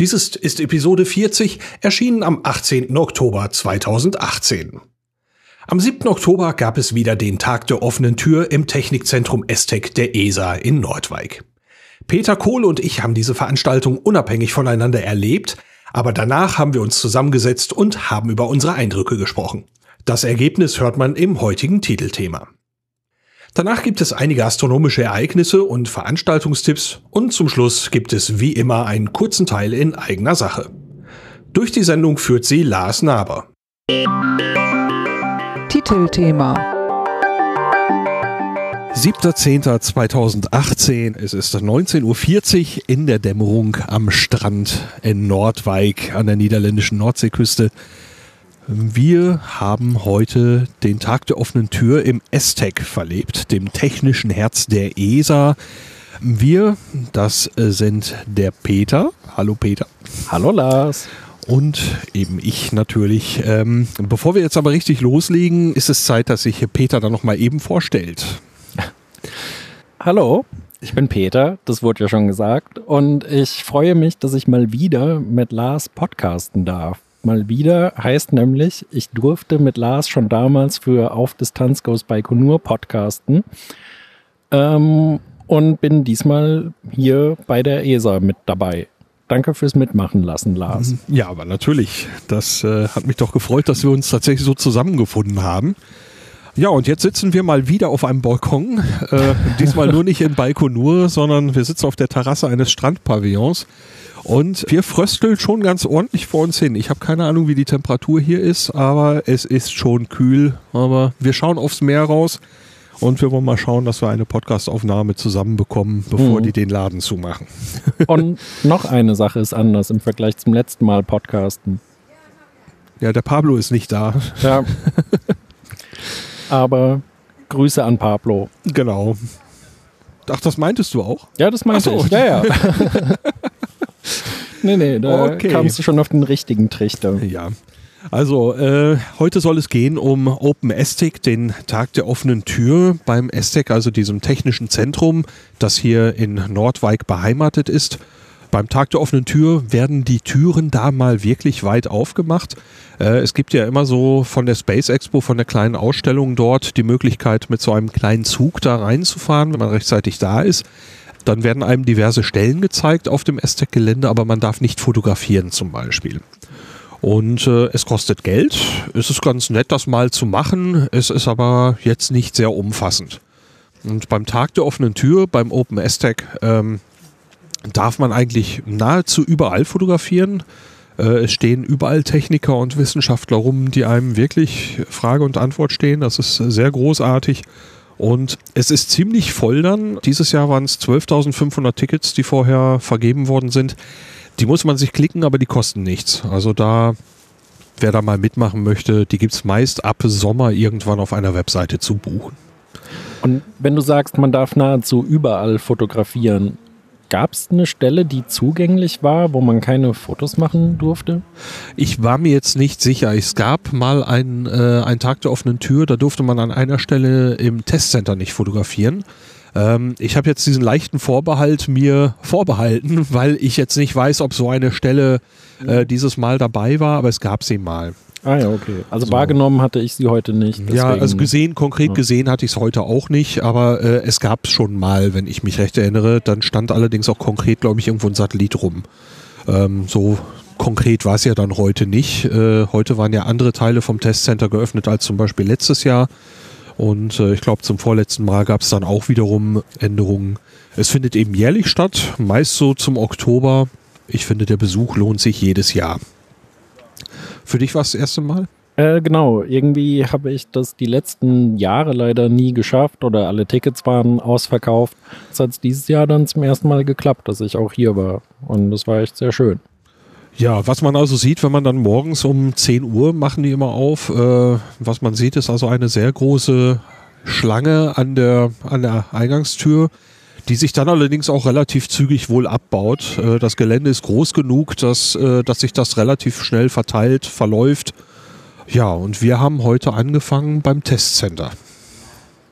Dieses ist Episode 40, erschienen am 18. Oktober 2018. Am 7. Oktober gab es wieder den Tag der offenen Tür im Technikzentrum ESTEC der ESA in Nordwijk. Peter Kohl und ich haben diese Veranstaltung unabhängig voneinander erlebt, aber danach haben wir uns zusammengesetzt und haben über unsere Eindrücke gesprochen. Das Ergebnis hört man im heutigen Titelthema. Danach gibt es einige astronomische Ereignisse und Veranstaltungstipps und zum Schluss gibt es wie immer einen kurzen Teil in eigener Sache. Durch die Sendung führt sie Lars Naber. Titelthema. 7.10.2018, es ist 19.40 Uhr in der Dämmerung am Strand in Nordwijk an der niederländischen Nordseeküste. Wir haben heute den Tag der offenen Tür im ESTEC verlebt, dem technischen Herz der ESA. Wir, das sind der Peter. Hallo Peter. Hallo Lars und eben ich natürlich. Ähm, bevor wir jetzt aber richtig loslegen, ist es Zeit, dass sich Peter dann nochmal eben vorstellt. Hallo, ich bin Peter, das wurde ja schon gesagt. Und ich freue mich, dass ich mal wieder mit Lars podcasten darf. Mal wieder heißt nämlich, ich durfte mit Lars schon damals für Auf Distanz Goes Baikonur podcasten. Ähm, und bin diesmal hier bei der ESA mit dabei. Danke fürs Mitmachen lassen, Lars. Ja, aber natürlich. Das äh, hat mich doch gefreut, dass wir uns tatsächlich so zusammengefunden haben. Ja, und jetzt sitzen wir mal wieder auf einem Balkon. Äh, diesmal nur nicht in Baikonur, sondern wir sitzen auf der Terrasse eines Strandpavillons. Und wir frösteln schon ganz ordentlich vor uns hin. Ich habe keine Ahnung, wie die Temperatur hier ist, aber es ist schon kühl. Aber wir schauen aufs Meer raus. Und wir wollen mal schauen, dass wir eine Podcastaufnahme zusammenbekommen, bevor mhm. die den Laden zumachen. Und noch eine Sache ist anders im Vergleich zum letzten Mal Podcasten. Ja, der Pablo ist nicht da. Ja. Aber Grüße an Pablo. Genau. Ach, das meintest du auch? Ja, das meinte so. ich. Ja, ja. nee, nee, da okay. kamst du schon auf den richtigen Trichter. Ja. Also, äh, heute soll es gehen um Open Estic, den Tag der offenen Tür beim Estic, also diesem technischen Zentrum, das hier in Nordwijk beheimatet ist. Beim Tag der offenen Tür werden die Türen da mal wirklich weit aufgemacht. Äh, es gibt ja immer so von der Space Expo, von der kleinen Ausstellung dort, die Möglichkeit, mit so einem kleinen Zug da reinzufahren, wenn man rechtzeitig da ist. Dann werden einem diverse Stellen gezeigt auf dem Aztec-Gelände, aber man darf nicht fotografieren zum Beispiel. Und äh, es kostet Geld. Es ist ganz nett, das mal zu machen. Es ist aber jetzt nicht sehr umfassend. Und beim Tag der offenen Tür, beim Open Aztec, ähm, darf man eigentlich nahezu überall fotografieren. Äh, es stehen überall Techniker und Wissenschaftler rum, die einem wirklich Frage und Antwort stehen. Das ist sehr großartig. Und es ist ziemlich voll dann. Dieses Jahr waren es 12.500 Tickets, die vorher vergeben worden sind. Die muss man sich klicken, aber die kosten nichts. Also da, wer da mal mitmachen möchte, die gibt es meist ab Sommer irgendwann auf einer Webseite zu buchen. Und wenn du sagst, man darf nahezu überall fotografieren, gab es eine Stelle, die zugänglich war, wo man keine Fotos machen durfte? Ich war mir jetzt nicht sicher. Es gab mal einen, äh, einen Tag der offenen Tür, da durfte man an einer Stelle im Testcenter nicht fotografieren. Ähm, ich habe jetzt diesen leichten Vorbehalt mir vorbehalten, weil ich jetzt nicht weiß, ob so eine Stelle äh, dieses Mal dabei war, aber es gab sie mal. Ah ja, okay. Also so. wahrgenommen hatte ich sie heute nicht. Deswegen. Ja, also gesehen, konkret ja. gesehen hatte ich es heute auch nicht, aber äh, es gab es schon mal, wenn ich mich recht erinnere. Dann stand allerdings auch konkret, glaube ich, irgendwo ein Satellit rum. Ähm, so konkret war es ja dann heute nicht. Äh, heute waren ja andere Teile vom Testcenter geöffnet als zum Beispiel letztes Jahr. Und äh, ich glaube, zum vorletzten Mal gab es dann auch wiederum Änderungen. Es findet eben jährlich statt, meist so zum Oktober. Ich finde, der Besuch lohnt sich jedes Jahr. Für dich war es das erste Mal? Äh, genau, irgendwie habe ich das die letzten Jahre leider nie geschafft oder alle Tickets waren ausverkauft. Es hat dieses Jahr dann zum ersten Mal geklappt, dass ich auch hier war. Und das war echt sehr schön. Ja, was man also sieht, wenn man dann morgens um 10 Uhr machen die immer auf, äh, was man sieht, ist also eine sehr große Schlange an der, an der Eingangstür, die sich dann allerdings auch relativ zügig wohl abbaut. Äh, das Gelände ist groß genug, dass, äh, dass sich das relativ schnell verteilt, verläuft. Ja, und wir haben heute angefangen beim Testcenter.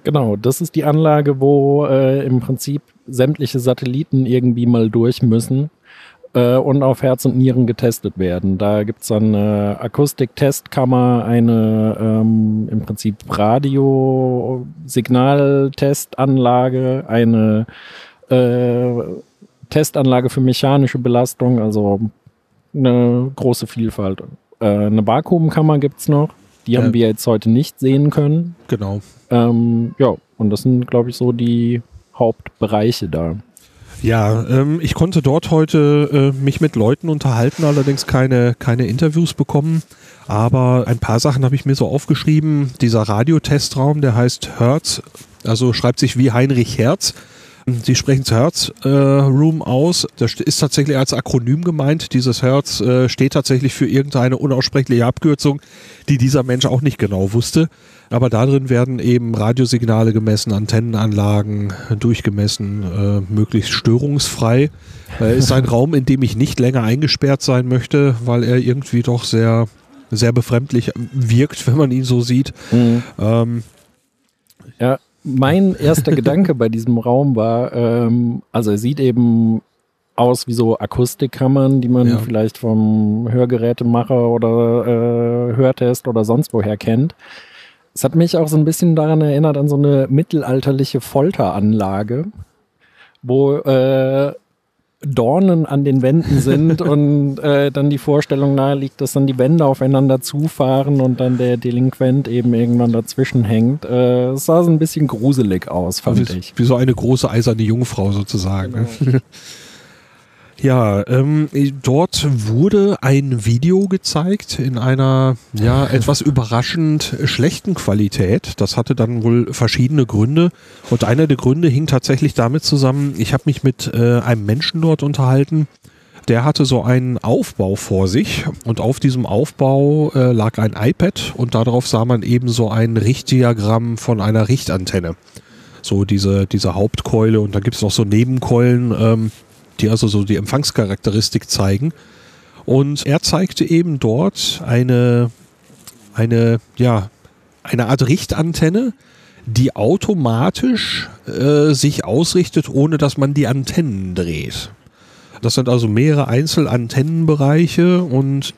Genau, das ist die Anlage, wo äh, im Prinzip sämtliche Satelliten irgendwie mal durch müssen äh, und auf Herz und Nieren getestet werden. Da gibt's dann eine Akustiktestkammer, eine ähm, im Prinzip Radiosignaltestanlage, eine äh, Testanlage für mechanische Belastung, also eine große Vielfalt. Äh, eine Vakuumkammer gibt's noch, die haben wir jetzt heute nicht sehen können. Genau. Ähm, ja, und das sind, glaube ich, so die Hauptbereiche da. Ja, ähm, ich konnte dort heute äh, mich mit Leuten unterhalten, allerdings keine, keine Interviews bekommen. Aber ein paar Sachen habe ich mir so aufgeschrieben. Dieser Radiotestraum, der heißt Hertz, also schreibt sich wie Heinrich Herz. Sie sprechen es Hertz äh, Room aus. Das ist tatsächlich als Akronym gemeint. Dieses Hertz äh, steht tatsächlich für irgendeine unaussprechliche Abkürzung, die dieser Mensch auch nicht genau wusste. Aber darin werden eben Radiosignale gemessen, Antennenanlagen durchgemessen, äh, möglichst störungsfrei. Äh, ist ein Raum, in dem ich nicht länger eingesperrt sein möchte, weil er irgendwie doch sehr, sehr befremdlich wirkt, wenn man ihn so sieht. Mhm. Ähm, ja, mein erster Gedanke bei diesem Raum war, ähm, also er sieht eben aus wie so Akustikkammern, die man ja. vielleicht vom Hörgerätemacher oder äh, Hörtest oder sonst woher kennt. Es hat mich auch so ein bisschen daran erinnert an so eine mittelalterliche Folteranlage, wo äh, Dornen an den Wänden sind und äh, dann die Vorstellung nahe liegt, dass dann die Wände aufeinander zufahren und dann der Delinquent eben irgendwann dazwischen hängt. Äh, es sah so ein bisschen gruselig aus, fand wie, ich. Wie so eine große eiserne Jungfrau sozusagen. Genau. Ja, ähm, dort wurde ein Video gezeigt in einer ja etwas überraschend schlechten Qualität. Das hatte dann wohl verschiedene Gründe und einer der Gründe hing tatsächlich damit zusammen. Ich habe mich mit äh, einem Menschen dort unterhalten. Der hatte so einen Aufbau vor sich und auf diesem Aufbau äh, lag ein iPad und darauf sah man eben so ein Richtdiagramm von einer Richtantenne. So diese, diese Hauptkeule und da gibt es noch so Nebenkeulen. Ähm, die also so die Empfangscharakteristik zeigen. Und er zeigte eben dort eine, eine, ja, eine Art Richtantenne, die automatisch äh, sich ausrichtet, ohne dass man die Antennen dreht. Das sind also mehrere Einzelantennenbereiche und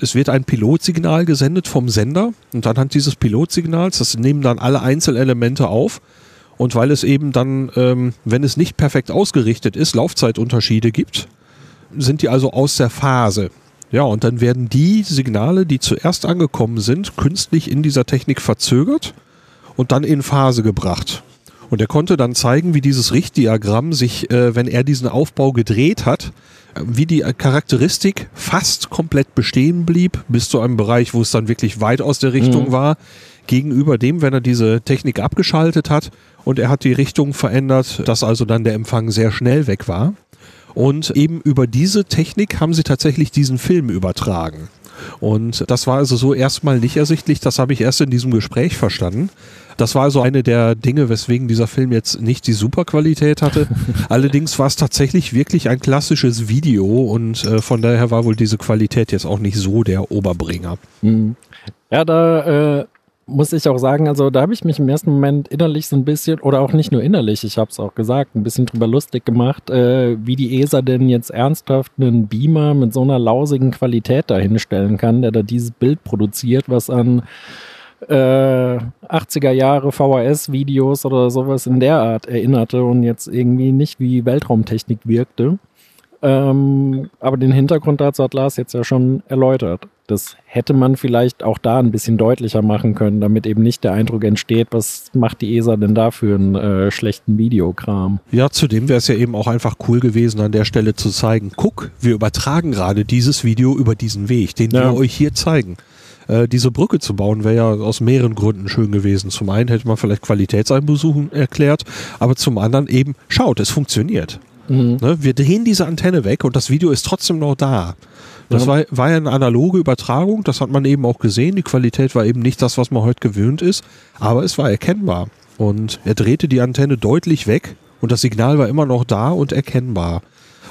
es wird ein Pilotsignal gesendet vom Sender und anhand dieses Pilotsignals, das nehmen dann alle Einzelelemente auf und weil es eben dann, ähm, wenn es nicht perfekt ausgerichtet ist, Laufzeitunterschiede gibt, sind die also aus der Phase. Ja, und dann werden die Signale, die zuerst angekommen sind, künstlich in dieser Technik verzögert und dann in Phase gebracht. Und er konnte dann zeigen, wie dieses Richtdiagramm sich, äh, wenn er diesen Aufbau gedreht hat, äh, wie die Charakteristik fast komplett bestehen blieb, bis zu einem Bereich, wo es dann wirklich weit aus der Richtung mhm. war, gegenüber dem, wenn er diese Technik abgeschaltet hat und er hat die Richtung verändert, dass also dann der Empfang sehr schnell weg war. Und eben über diese Technik haben sie tatsächlich diesen Film übertragen. Und das war also so erstmal nicht ersichtlich, das habe ich erst in diesem Gespräch verstanden. Das war also eine der Dinge, weswegen dieser Film jetzt nicht die Superqualität hatte. Allerdings war es tatsächlich wirklich ein klassisches Video und äh, von daher war wohl diese Qualität jetzt auch nicht so der Oberbringer. Hm. Ja, da äh, muss ich auch sagen, also da habe ich mich im ersten Moment innerlich so ein bisschen, oder auch nicht nur innerlich, ich habe es auch gesagt, ein bisschen drüber lustig gemacht, äh, wie die ESA denn jetzt ernsthaft einen Beamer mit so einer lausigen Qualität dahinstellen kann, der da dieses Bild produziert, was an äh, 80er Jahre VHS-Videos oder sowas in der Art erinnerte und jetzt irgendwie nicht wie Weltraumtechnik wirkte. Ähm, aber den Hintergrund dazu hat Lars jetzt ja schon erläutert. Das hätte man vielleicht auch da ein bisschen deutlicher machen können, damit eben nicht der Eindruck entsteht, was macht die ESA denn da für einen äh, schlechten Videokram. Ja, zudem wäre es ja eben auch einfach cool gewesen, an der Stelle zu zeigen, guck, wir übertragen gerade dieses Video über diesen Weg, den ja. wir euch hier zeigen äh, diese Brücke zu bauen, wäre ja aus mehreren Gründen schön gewesen. Zum einen hätte man vielleicht Qualitätseinbesuchen erklärt, aber zum anderen eben, schaut, es funktioniert. Mhm. Ne? Wir drehen diese Antenne weg und das Video ist trotzdem noch da. Das Ja. war, war ja eine analoge Übertragung, das hat man eben auch gesehen. Die Qualität war eben nicht das, was man heute gewöhnt ist, aber es war erkennbar. Und er drehte die Antenne deutlich weg und das Signal war immer noch da und erkennbar.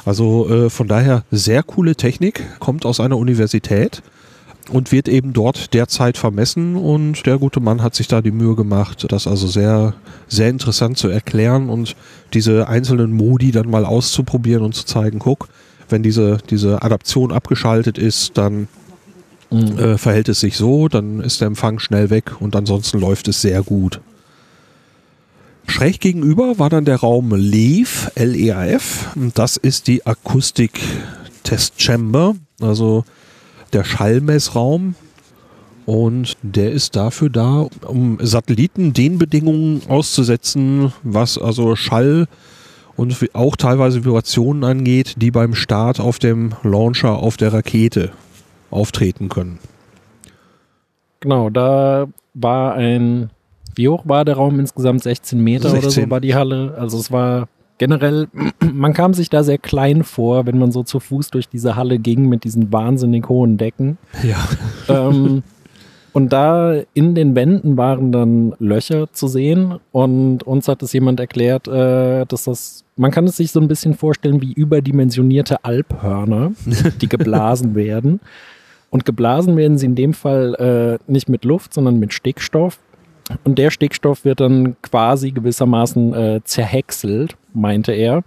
Also äh, von daher sehr coole Technik, kommt aus einer Universität und wird eben dort derzeit vermessen und der gute Mann hat sich da die Mühe gemacht, das also sehr, sehr interessant zu erklären und diese einzelnen Modi dann mal auszuprobieren und zu zeigen, guck, wenn diese, diese Adaption abgeschaltet ist, dann Mhm. äh, verhält es sich so, dann ist der Empfang schnell weg und ansonsten läuft es sehr gut. Schräg gegenüber war dann der Raum LEAF, L-E-A-F. Das ist die Akustik Test Chamber, also der Schallmessraum. Und der ist dafür da, um Satelliten den Bedingungen auszusetzen, was also Schall und auch teilweise Vibrationen angeht, die beim Start auf dem Launcher auf der Rakete auftreten können. Genau, da war ein, wie hoch war der Raum insgesamt? 16 Meter oder so 16. war die Halle. Also es war generell, man kam sich da sehr klein vor, wenn man so zu Fuß durch diese Halle ging mit diesen wahnsinnig hohen Decken. Ja. ähm, und da in den Wänden waren dann Löcher zu sehen und uns hat es jemand erklärt, äh, dass das, man kann es sich so ein bisschen vorstellen wie überdimensionierte Alphörner, die geblasen werden. Und geblasen werden sie in dem Fall äh, nicht mit Luft, sondern mit Stickstoff. Und der Stickstoff wird dann quasi gewissermaßen äh, zerhäckselt, meinte er.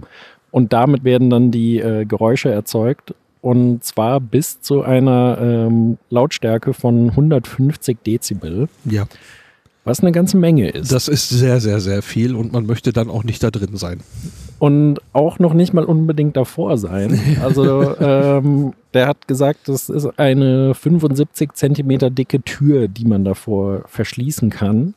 Und damit werden dann die Geräusche erzeugt. Und zwar bis zu einer ähm, Lautstärke von 150 Dezibel, Ja. was eine ganze Menge ist. Das ist sehr, sehr, sehr viel und man möchte dann auch nicht da drin sein. und auch noch nicht mal unbedingt davor sein. Also ähm, der hat gesagt, das ist eine 75 Zentimeter dicke Tür, die man davor verschließen kann.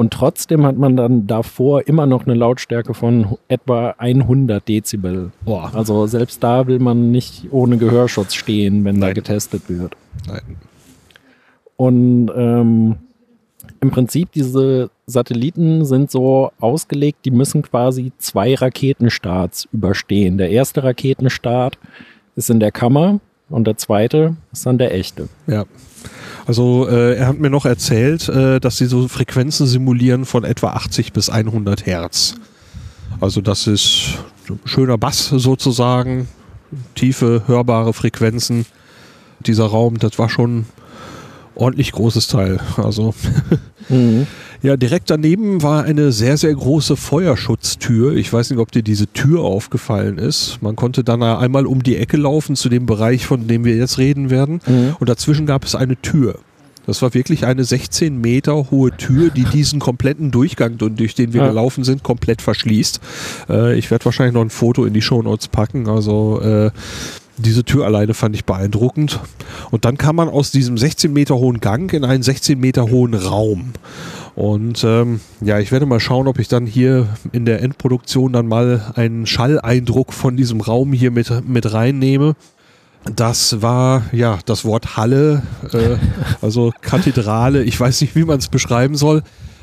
Und trotzdem hat man dann davor immer noch eine Lautstärke von etwa 100 Dezibel. Boah. Also selbst da will man nicht ohne Gehörschutz stehen, wenn da Nein. getestet wird. Nein. Und ähm, im Prinzip diese Satelliten sind so ausgelegt, die müssen quasi zwei Raketenstarts überstehen. Der erste Raketenstart ist in der Kammer und der zweite ist dann der echte. Ja. Also äh, er hat mir noch erzählt, äh, dass sie so Frequenzen simulieren von etwa 80 bis 100 Hertz. Also das ist schöner Bass sozusagen, tiefe, hörbare Frequenzen. Dieser Raum, das war schon ordentlich großes Teil. Also ja, direkt daneben war eine sehr, sehr große Feuerschutztür. Ich weiß nicht, ob dir diese Tür aufgefallen ist. Man konnte dann einmal um die Ecke laufen zu dem Bereich, von dem wir jetzt reden werden. Mhm. Und dazwischen gab es eine Tür. Das war wirklich eine 16 Meter hohe Tür, die diesen kompletten Durchgang, durch den wir Ja. gelaufen sind, komplett verschließt. Äh, ich werde wahrscheinlich noch ein Foto in die Shownotes packen. Also äh, diese Tür alleine fand ich beeindruckend. Und dann kam man aus diesem 16 Meter hohen Gang in einen 16 Meter hohen Raum. Und ähm, ja, ich werde mal schauen, ob ich dann hier in der Endproduktion dann mal einen Schalleindruck von diesem Raum hier mit, mit reinnehme. Das war ja das Wort Halle, äh, also Kathedrale, ich weiß nicht, wie man es beschreiben soll.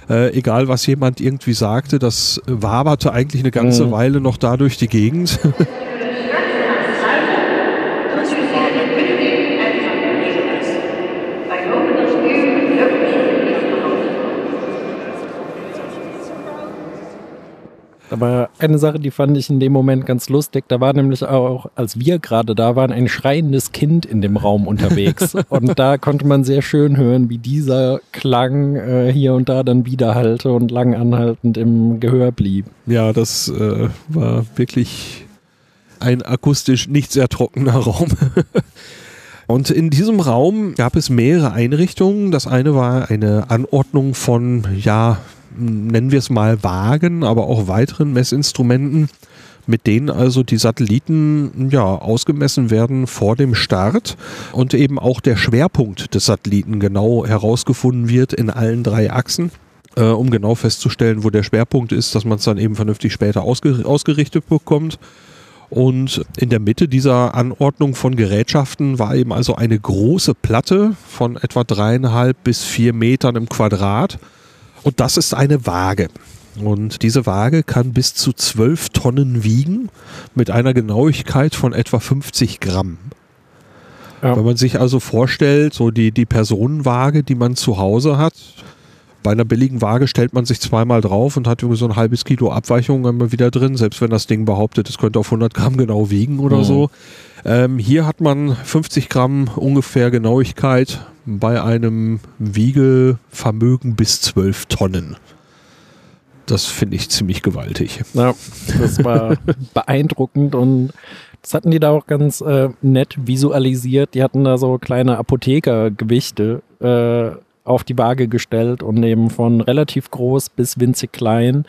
Äh, egal, was jemand irgendwie sagte, das waberte eigentlich eine ganze Mhm. Weile noch da durch die Gegend. Aber eine Sache, die fand ich in dem Moment ganz lustig, da war nämlich auch, als wir gerade da waren, ein schreiendes Kind in dem Raum unterwegs. und da konnte man sehr schön hören, wie dieser Klang äh, hier und da dann widerhallte und lang anhaltend im Gehör blieb. Ja, das äh, war wirklich ein akustisch nicht sehr trockener Raum. Und in diesem Raum gab es mehrere Einrichtungen. Das eine war eine Anordnung von, ja, nennen wir es mal Wagen, aber auch weiteren Messinstrumenten, mit denen also die Satelliten ja ausgemessen werden vor dem Start und eben auch der Schwerpunkt des Satelliten genau herausgefunden wird in allen drei Achsen äh, um genau festzustellen, wo der Schwerpunkt ist, dass man es dann eben vernünftig später ausge ausgerichtet bekommt. Und in der Mitte dieser Anordnung von Gerätschaften war eben also eine große Platte von etwa dreieinhalb bis vier Metern im Quadrat. Und das ist eine Waage. Und diese Waage kann bis zu 12 Tonnen wiegen mit einer Genauigkeit von etwa 50 Gramm. Ja. Wenn man sich also vorstellt, so die, die Personenwaage, die man zu Hause hat, bei einer billigen Waage stellt man sich zweimal drauf und hat irgendwie so ein halbes Kilo Abweichung immer wieder drin, selbst wenn das Ding behauptet, es könnte auf 100 Gramm genau wiegen oder mhm. so. Ähm, hier hat man 50 Gramm ungefähr Genauigkeit bei einem Wiegevermögen bis 12 Tonnen. Das finde ich ziemlich gewaltig. Ja, das war beeindruckend und das hatten die da auch ganz äh, nett visualisiert. Die hatten da so kleine Apothekergewichte äh, auf die Waage gestellt und eben von relativ groß bis winzig klein.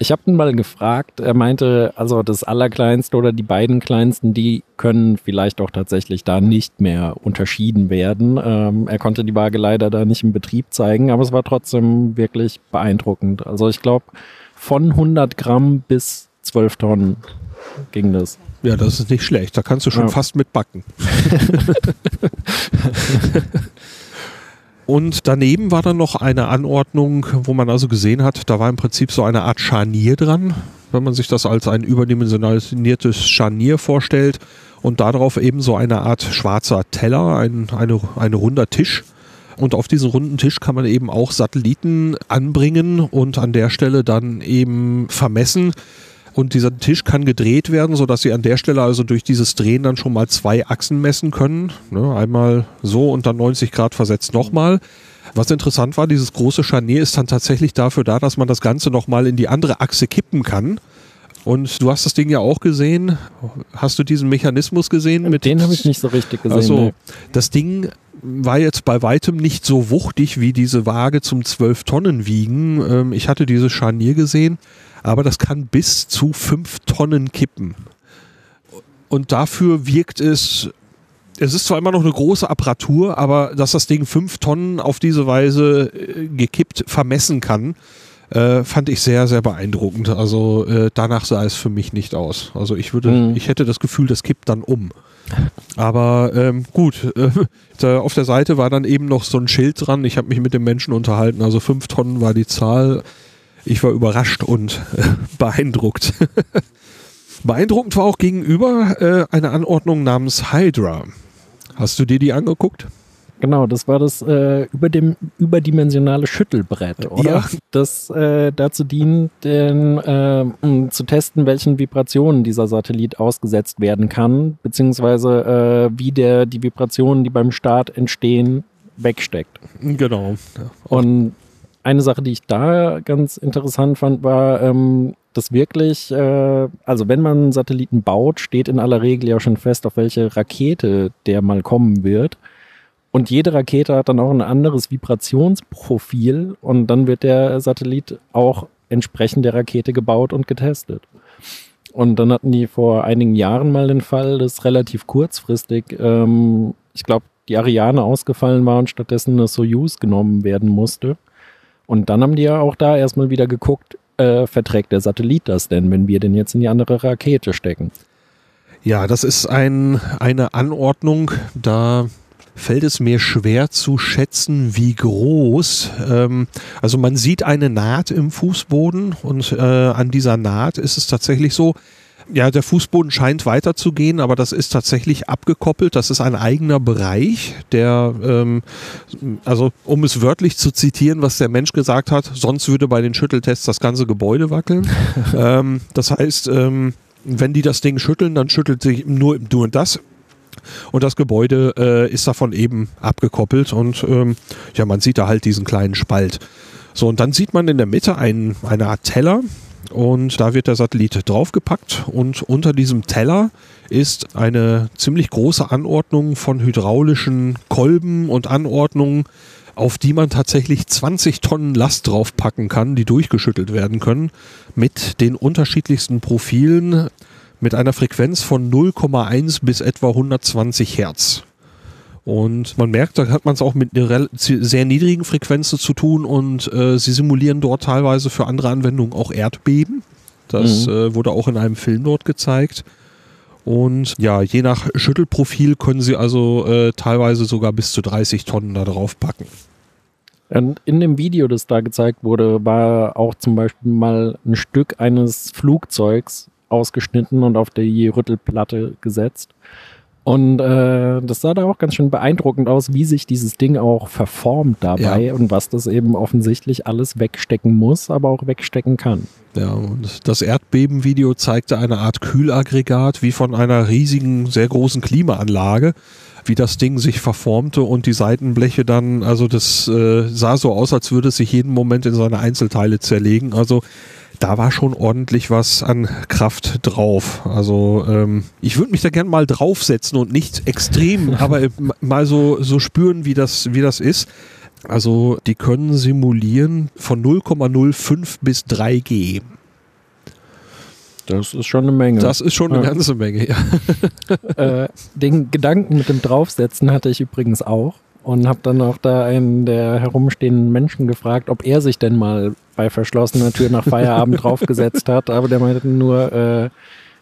Ich habe ihn mal gefragt, er meinte, also das Allerkleinste oder die beiden Kleinsten, die können vielleicht auch tatsächlich da nicht mehr unterschieden werden. Ähm, er konnte die Waage leider da nicht im Betrieb zeigen, aber es war trotzdem wirklich beeindruckend. Also ich glaube, von 100 Gramm bis 12 Tonnen ging das. Ja, das ist nicht schlecht. Da kannst du schon ja. fast mit backen. Und daneben war dann noch eine Anordnung, wo man also gesehen hat, da war im Prinzip so eine Art Scharnier dran, wenn man sich das als ein überdimensioniertes Scharnier vorstellt. Und darauf eben so eine Art schwarzer Teller, ein eine, eine runder Tisch. Und auf diesen runden Tisch kann man eben auch Satelliten anbringen und an der Stelle dann eben vermessen, und dieser Tisch kann gedreht werden, sodass Sie an der Stelle also durch dieses Drehen dann schon mal zwei Achsen messen können. Ne, einmal so und dann 90 Grad versetzt nochmal. Was interessant war, dieses große Scharnier ist dann tatsächlich dafür da, dass man das Ganze nochmal in die andere Achse kippen kann. Und du hast das Ding ja auch gesehen. Hast du diesen Mechanismus gesehen? Mit Den habe ich nicht so richtig gesehen. Also, nee. das Ding war jetzt bei weitem nicht so wuchtig wie diese Waage zum 12 Tonnen wiegen. Ähm, ich hatte dieses Scharnier gesehen aber das kann bis zu fünf Tonnen kippen. Und dafür wirkt es, es ist zwar immer noch eine große Apparatur, aber dass das Ding fünf Tonnen auf diese Weise äh, gekippt vermessen kann, äh, fand ich sehr, sehr beeindruckend. Also äh, danach sah es für mich nicht aus. Also ich würde, mhm. ich hätte das Gefühl, das kippt dann um. Aber ähm, gut, äh, da auf der Seite war dann eben noch so ein Schild dran. Ich habe mich mit dem Menschen unterhalten. Also fünf Tonnen war die Zahl ich war überrascht und äh, beeindruckt. Beeindruckend war auch gegenüber äh, eine Anordnung namens Hydra. Hast du dir die angeguckt? Genau, das war das äh, über dem überdimensionale Schüttelbrett, oder? Ja. Das äh, dazu dient, den, äh, um zu testen, welchen Vibrationen dieser Satellit ausgesetzt werden kann, beziehungsweise äh, wie der die Vibrationen, die beim Start entstehen, wegsteckt. Genau. Ja. Und eine Sache, die ich da ganz interessant fand, war, ähm, dass wirklich, äh, also wenn man Satelliten baut, steht in aller Regel ja schon fest, auf welche Rakete der mal kommen wird. Und jede Rakete hat dann auch ein anderes Vibrationsprofil und dann wird der Satellit auch entsprechend der Rakete gebaut und getestet. Und dann hatten die vor einigen Jahren mal den Fall, dass relativ kurzfristig, ähm, ich glaube, die Ariane ausgefallen war und stattdessen eine Soyuz genommen werden musste. Und dann haben die ja auch da erstmal wieder geguckt, äh, verträgt der Satellit das denn, wenn wir den jetzt in die andere Rakete stecken? Ja, das ist ein, eine Anordnung, da fällt es mir schwer zu schätzen, wie groß. Ähm, also man sieht eine Naht im Fußboden und äh, an dieser Naht ist es tatsächlich so, ja, der Fußboden scheint weiterzugehen, aber das ist tatsächlich abgekoppelt. Das ist ein eigener Bereich, der, ähm, also um es wörtlich zu zitieren, was der Mensch gesagt hat, sonst würde bei den Schütteltests das ganze Gebäude wackeln. ähm, das heißt, ähm, wenn die das Ding schütteln, dann schüttelt sich nur, nur das. Und das Gebäude äh, ist davon eben abgekoppelt und ähm, ja, man sieht da halt diesen kleinen Spalt. So, und dann sieht man in der Mitte ein, eine Art Teller, und da wird der Satellit draufgepackt und unter diesem Teller ist eine ziemlich große Anordnung von hydraulischen Kolben und Anordnungen, auf die man tatsächlich 20 Tonnen Last draufpacken kann, die durchgeschüttelt werden können, mit den unterschiedlichsten Profilen mit einer Frequenz von 0,1 bis etwa 120 Hertz. Und man merkt, da hat man es auch mit einer sehr niedrigen Frequenz zu tun und äh, sie simulieren dort teilweise für andere Anwendungen auch Erdbeben. Das mhm. äh, wurde auch in einem Film dort gezeigt. Und ja, je nach Schüttelprofil können sie also äh, teilweise sogar bis zu 30 Tonnen da drauf packen. Und in dem Video, das da gezeigt wurde, war auch zum Beispiel mal ein Stück eines Flugzeugs ausgeschnitten und auf die Rüttelplatte gesetzt. Und äh, das sah da auch ganz schön beeindruckend aus, wie sich dieses Ding auch verformt dabei Ja. und was das eben offensichtlich alles wegstecken muss, aber auch wegstecken kann. Ja, und das Erdbebenvideo zeigte eine Art Kühlaggregat wie von einer riesigen, sehr großen Klimaanlage, wie das Ding sich verformte und die Seitenbleche dann, also das äh, sah so aus, als würde es sich jeden Moment in seine Einzelteile zerlegen. Also da war schon ordentlich was an Kraft drauf. Also ähm, ich würde mich da gern mal draufsetzen und nicht extrem, aber m- mal so, so spüren, wie das, wie das ist. Also die können simulieren von 0,05 bis 3G. Das ist schon eine Menge. Das ist schon eine Ja. ganze Menge. Ja. äh, den Gedanken mit dem Draufsetzen hatte ich übrigens auch und habe dann auch da einen der herumstehenden Menschen gefragt, ob er sich denn mal bei verschlossener Tür nach Feierabend draufgesetzt hat. Aber der meinte nur, äh,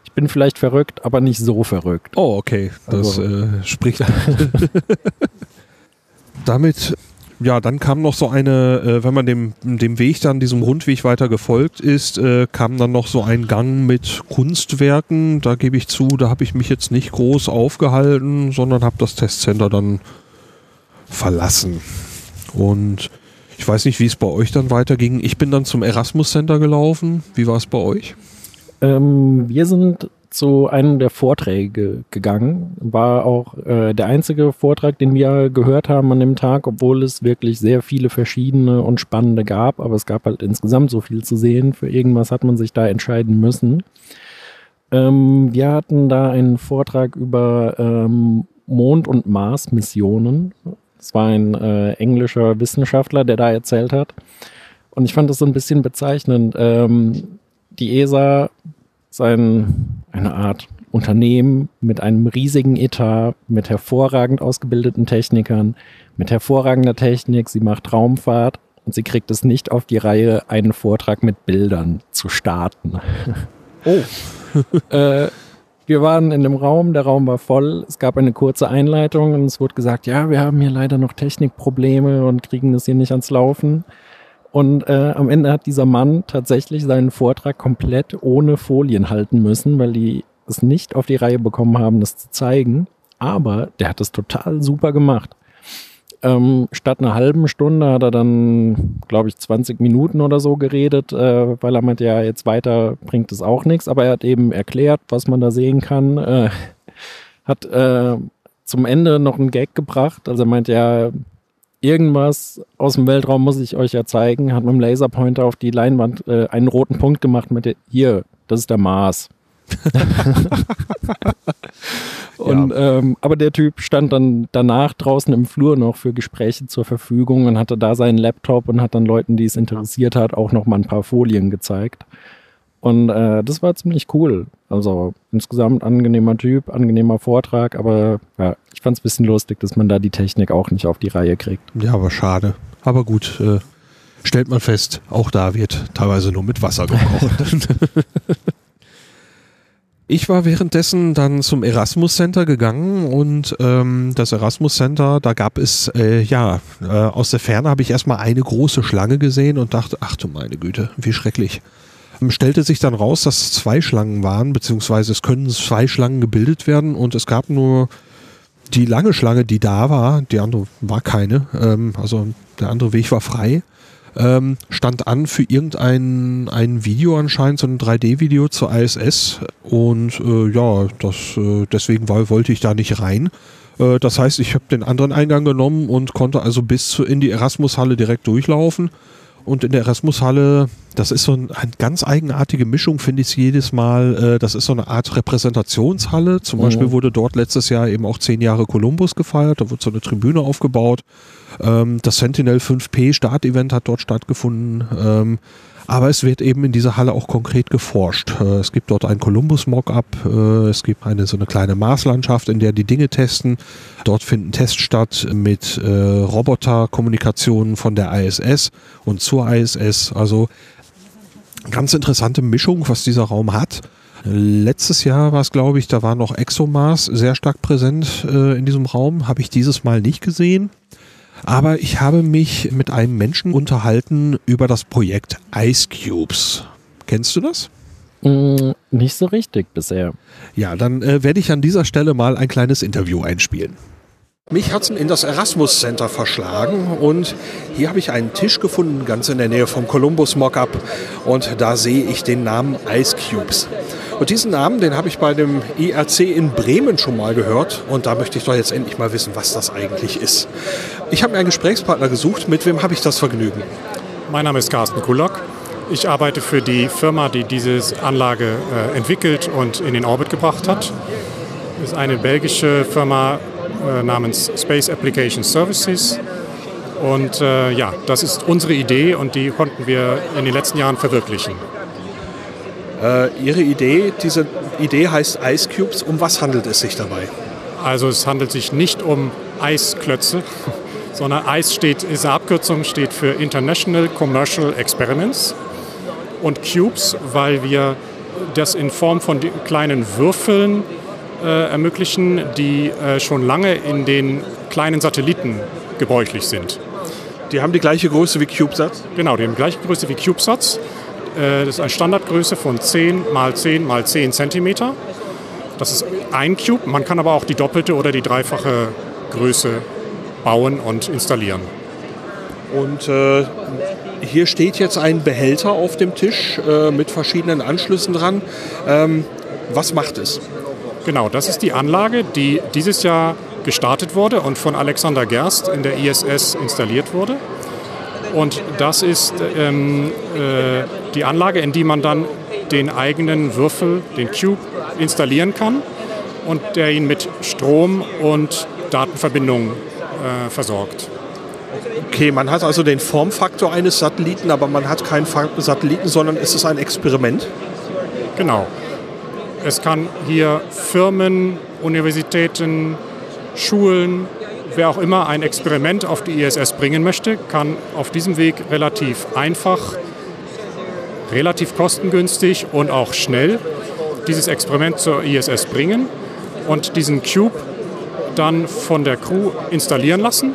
ich bin vielleicht verrückt, aber nicht so verrückt. Oh, okay. Das Also- äh, spricht. Damit, ja, dann kam noch so eine, äh, wenn man dem, dem Weg dann, diesem Rundweg weiter gefolgt ist, äh, kam dann noch so ein Gang mit Kunstwerken. Da gebe ich zu, da habe ich mich jetzt nicht groß aufgehalten, sondern habe das Testcenter dann verlassen. Und ich weiß nicht, wie es bei euch dann weiterging. Ich bin dann zum Erasmus Center gelaufen. Wie war es bei euch? Ähm, wir sind zu einem der Vorträge gegangen. War auch äh, der einzige Vortrag, den wir gehört haben an dem Tag, obwohl es wirklich sehr viele verschiedene und spannende gab. Aber es gab halt insgesamt so viel zu sehen. Für irgendwas hat man sich da entscheiden müssen. Ähm, wir hatten da einen Vortrag über ähm, Mond- und Mars-Missionen. Es war ein äh, englischer Wissenschaftler, der da erzählt hat. Und ich fand das so ein bisschen bezeichnend. Ähm, die ESA ist ein, eine Art Unternehmen mit einem riesigen Etat, mit hervorragend ausgebildeten Technikern, mit hervorragender Technik. Sie macht Raumfahrt und sie kriegt es nicht auf die Reihe, einen Vortrag mit Bildern zu starten. Oh. äh, wir waren in dem Raum, der Raum war voll, es gab eine kurze Einleitung und es wurde gesagt, ja, wir haben hier leider noch Technikprobleme und kriegen das hier nicht ans Laufen. Und äh, am Ende hat dieser Mann tatsächlich seinen Vortrag komplett ohne Folien halten müssen, weil die es nicht auf die Reihe bekommen haben, das zu zeigen. Aber der hat es total super gemacht. Ähm, statt einer halben Stunde hat er dann, glaube ich, 20 Minuten oder so geredet, äh, weil er meinte, ja, jetzt weiter bringt es auch nichts. Aber er hat eben erklärt, was man da sehen kann. Äh, hat äh, zum Ende noch einen Gag gebracht. Also er meint, ja, irgendwas aus dem Weltraum muss ich euch ja zeigen. Hat mit dem Laserpointer auf die Leinwand äh, einen roten Punkt gemacht mit der, hier, das ist der Mars. Und, ähm, aber der Typ stand dann danach draußen im Flur noch für Gespräche zur Verfügung und hatte da seinen Laptop und hat dann Leuten, die es interessiert hat, auch noch mal ein paar Folien gezeigt. Und äh, das war ziemlich cool. Also insgesamt angenehmer Typ, angenehmer Vortrag, aber ja, ich fand es ein bisschen lustig, dass man da die Technik auch nicht auf die Reihe kriegt. Ja, aber schade. Aber gut, äh, stellt man fest, auch da wird teilweise nur mit Wasser gekocht. ich war währenddessen dann zum Erasmus Center gegangen und ähm, das Erasmus Center, da gab es, äh, ja, äh, aus der Ferne habe ich erstmal eine große Schlange gesehen und dachte, ach du meine Güte, wie schrecklich. Ähm, Stellte sich dann raus, dass es zwei Schlangen waren, beziehungsweise es können zwei Schlangen gebildet werden und es gab nur die lange Schlange, die da war, die andere war keine, ähm, also der andere Weg war frei, ähm, stand an für irgendein ein Video anscheinend, so ein 3D-Video zur ISS und äh, ja, das, äh, deswegen war, wollte ich da nicht rein. Äh, das heißt, ich habe den anderen Eingang genommen und konnte also bis in die Erasmus-Halle direkt durchlaufen. Und in der Erasmus-Halle, das ist so ein, eine ganz eigenartige Mischung, finde ich jedes Mal. Äh, das ist so eine Art Repräsentationshalle. Zum Mhm. Beispiel wurde dort letztes Jahr eben auch zehn Jahre Columbus gefeiert. Da wurde so eine Tribüne aufgebaut. Ähm, das Sentinel 5P Startevent hat dort stattgefunden. Aber es wird eben in dieser Halle auch konkret geforscht. Äh, es gibt dort ein Columbus-Mockup, äh, es gibt eine so eine kleine Marslandschaft, in der die Dinge testen. Dort finden Tests statt mit äh, Roboterkommunikationen von der ISS und zur ISS. Also ganz interessante Mischung, was dieser Raum hat. Letztes Jahr war es, glaube ich, da war noch ExoMars sehr stark präsent äh, in diesem Raum. Habe ich dieses Mal nicht gesehen. Aber ich habe mich mit einem Menschen unterhalten über das Projekt Ice Cubes. Kennst du das? Mm, nicht so richtig bisher. Ja, dann äh, werde ich an dieser Stelle mal ein kleines Interview einspielen. Mich hat es in das Erasmus Center verschlagen und hier habe ich einen Tisch gefunden, ganz in der Nähe vom Columbus Mockup und da sehe ich den Namen Ice Cubes. Und diesen Namen, den habe ich bei dem IRC in Bremen schon mal gehört und da möchte ich doch jetzt endlich mal wissen, was das eigentlich ist. Ich habe mir einen Gesprächspartner gesucht, mit wem habe ich das Vergnügen? Mein Name ist Carsten Kullock. Ich arbeite für die Firma, die diese Anlage äh, entwickelt und in den Orbit gebracht hat. Das ist eine belgische Firma, namens Space Application Services. Und äh, ja, das ist unsere Idee und die konnten wir in den letzten Jahren verwirklichen. Äh, Ihre Idee, diese Idee heißt Ice Cubes. Um was handelt es sich dabei? Also es handelt sich nicht um Eisklötze, sondern ICE steht, eine Abkürzung, steht für International Commercial Experiments und Cubes, weil wir das in Form von kleinen Würfeln äh, ermöglichen, die äh, schon lange in den kleinen Satelliten gebräuchlich sind. Die haben die gleiche Größe wie CubeSats? Genau, die haben die gleiche Größe wie CubeSats. Äh, das ist eine Standardgröße von 10 mal 10 mal 10 cm. Das ist ein Cube. Man kann aber auch die doppelte oder die dreifache Größe bauen und installieren. Und äh, hier steht jetzt ein Behälter auf dem Tisch äh, mit verschiedenen Anschlüssen dran. Ähm, was macht es? Genau, das ist die Anlage, die dieses Jahr gestartet wurde und von Alexander Gerst in der ISS installiert wurde. Und das ist ähm, äh, die Anlage, in die man dann den eigenen Würfel, den Cube, installieren kann und der ihn mit Strom und Datenverbindungen äh, versorgt. Okay, man hat also den Formfaktor eines Satelliten, aber man hat keinen Satelliten, sondern es ist ein Experiment. Genau. Es kann hier Firmen, Universitäten, Schulen, wer auch immer ein Experiment auf die ISS bringen möchte, kann auf diesem Weg relativ einfach, relativ kostengünstig und auch schnell dieses Experiment zur ISS bringen und diesen Cube dann von der Crew installieren lassen.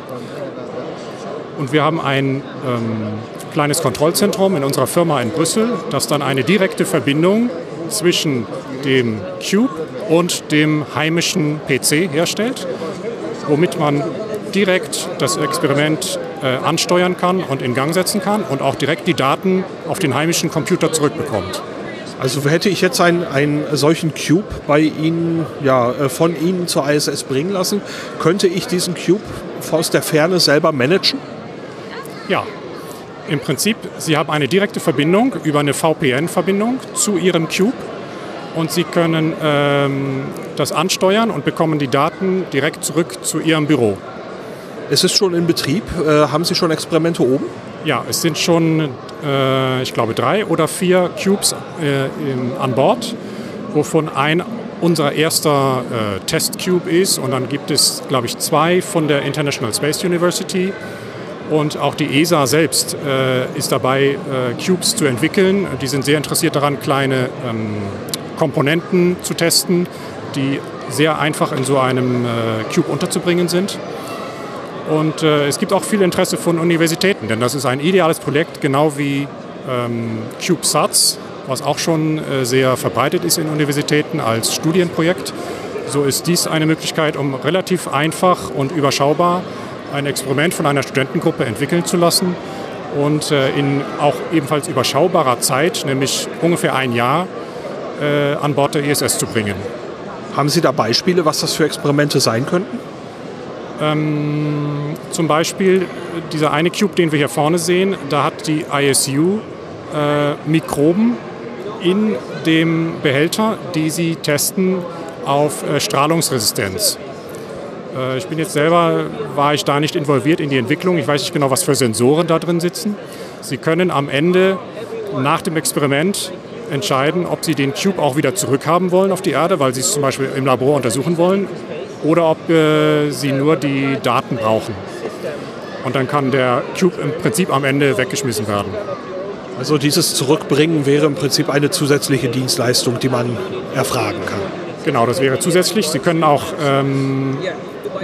Und wir haben ein ähm, kleines Kontrollzentrum in unserer Firma in Brüssel, das dann eine direkte Verbindung zwischen dem Cube und dem heimischen PC herstellt, womit man direkt das Experiment äh, ansteuern kann und in Gang setzen kann und auch direkt die Daten auf den heimischen Computer zurückbekommt. Also hätte ich jetzt einen, einen solchen Cube bei Ihnen, ja, äh, von Ihnen zur ISS bringen lassen, könnte ich diesen Cube aus der Ferne selber managen? Ja, im Prinzip, Sie haben eine direkte Verbindung über eine VPN-Verbindung zu Ihrem Cube und Sie können ähm, das ansteuern und bekommen die Daten direkt zurück zu Ihrem Büro. Es ist schon in Betrieb. Äh, haben Sie schon Experimente oben? Ja, es sind schon, äh, ich glaube, drei oder vier Cubes äh, in, an Bord, wovon ein unser erster äh, Testcube ist. Und dann gibt es, glaube ich, zwei von der International Space University. Und auch die ESA selbst äh, ist dabei, äh, Cubes zu entwickeln. Die sind sehr interessiert daran, kleine ähm, Komponenten zu testen, die sehr einfach in so einem äh, Cube unterzubringen sind. Und äh, es gibt auch viel Interesse von Universitäten, denn das ist ein ideales Projekt, genau wie ähm, CubeSats, was auch schon äh, sehr verbreitet ist in Universitäten als Studienprojekt. So ist dies eine Möglichkeit, um relativ einfach und überschaubar ein Experiment von einer Studentengruppe entwickeln zu lassen und äh, in auch ebenfalls überschaubarer Zeit, nämlich ungefähr ein Jahr, äh, an Bord der ISS zu bringen. Haben Sie da Beispiele, was das für Experimente sein könnten? Ähm, zum Beispiel dieser eine Cube, den wir hier vorne sehen, da hat die ISU äh, Mikroben in dem Behälter, die sie testen auf äh, Strahlungsresistenz. Äh, ich bin jetzt selber, war ich da nicht involviert in die Entwicklung. Ich weiß nicht genau, was für Sensoren da drin sitzen. Sie können am Ende nach dem Experiment entscheiden, ob sie den Cube auch wieder zurückhaben wollen auf die Erde, weil sie es zum Beispiel im Labor untersuchen wollen, oder ob äh, sie nur die Daten brauchen. Und dann kann der Cube im Prinzip am Ende weggeschmissen werden. Also dieses Zurückbringen wäre im Prinzip eine zusätzliche Dienstleistung, die man erfragen kann. Genau, das wäre zusätzlich. Sie können auch ähm,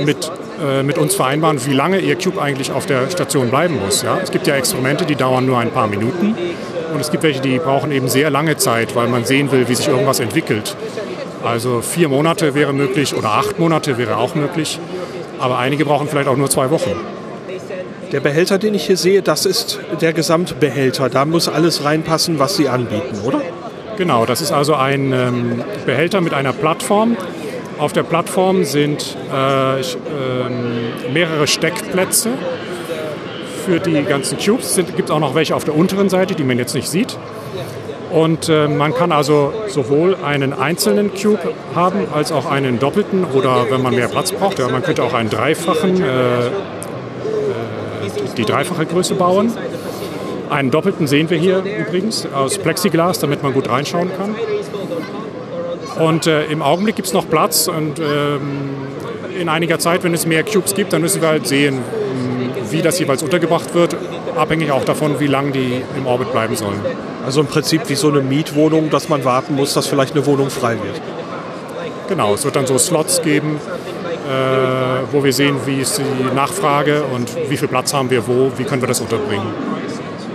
mit, äh, mit uns vereinbaren, wie lange ihr Cube eigentlich auf der Station bleiben muss. Ja? Es gibt ja Experimente, die dauern nur ein paar Minuten und es gibt welche, die brauchen eben sehr lange Zeit, weil man sehen will, wie sich irgendwas entwickelt. Also vier Monate wäre möglich oder acht Monate wäre auch möglich, aber einige brauchen vielleicht auch nur zwei Wochen. Der Behälter, den ich hier sehe, das ist der Gesamtbehälter. Da muss alles reinpassen, was Sie anbieten, oder? Genau, das ist also ein ähm, Behälter mit einer Plattform. Auf der Plattform sind äh, ich, äh, mehrere Steckplätze für die ganzen Cubes. Es gibt auch noch welche auf der unteren Seite, die man jetzt nicht sieht. Und äh, man kann also sowohl einen einzelnen Cube haben, als auch einen doppelten oder wenn man mehr Platz braucht, ja, man könnte auch einen dreifachen, äh, äh, die dreifache Größe bauen. Einen doppelten sehen wir hier übrigens aus Plexiglas, damit man gut reinschauen kann. Und äh, im Augenblick gibt es noch Platz und ähm, in einiger Zeit, wenn es mehr Cubes gibt, dann müssen wir halt sehen, wie das jeweils untergebracht wird, abhängig auch davon, wie lange die im Orbit bleiben sollen. Also im Prinzip wie so eine Mietwohnung, dass man warten muss, dass vielleicht eine Wohnung frei wird. Genau, es wird dann so Slots geben, äh, wo wir sehen, wie ist die Nachfrage und wie viel Platz haben wir wo, wie können wir das unterbringen.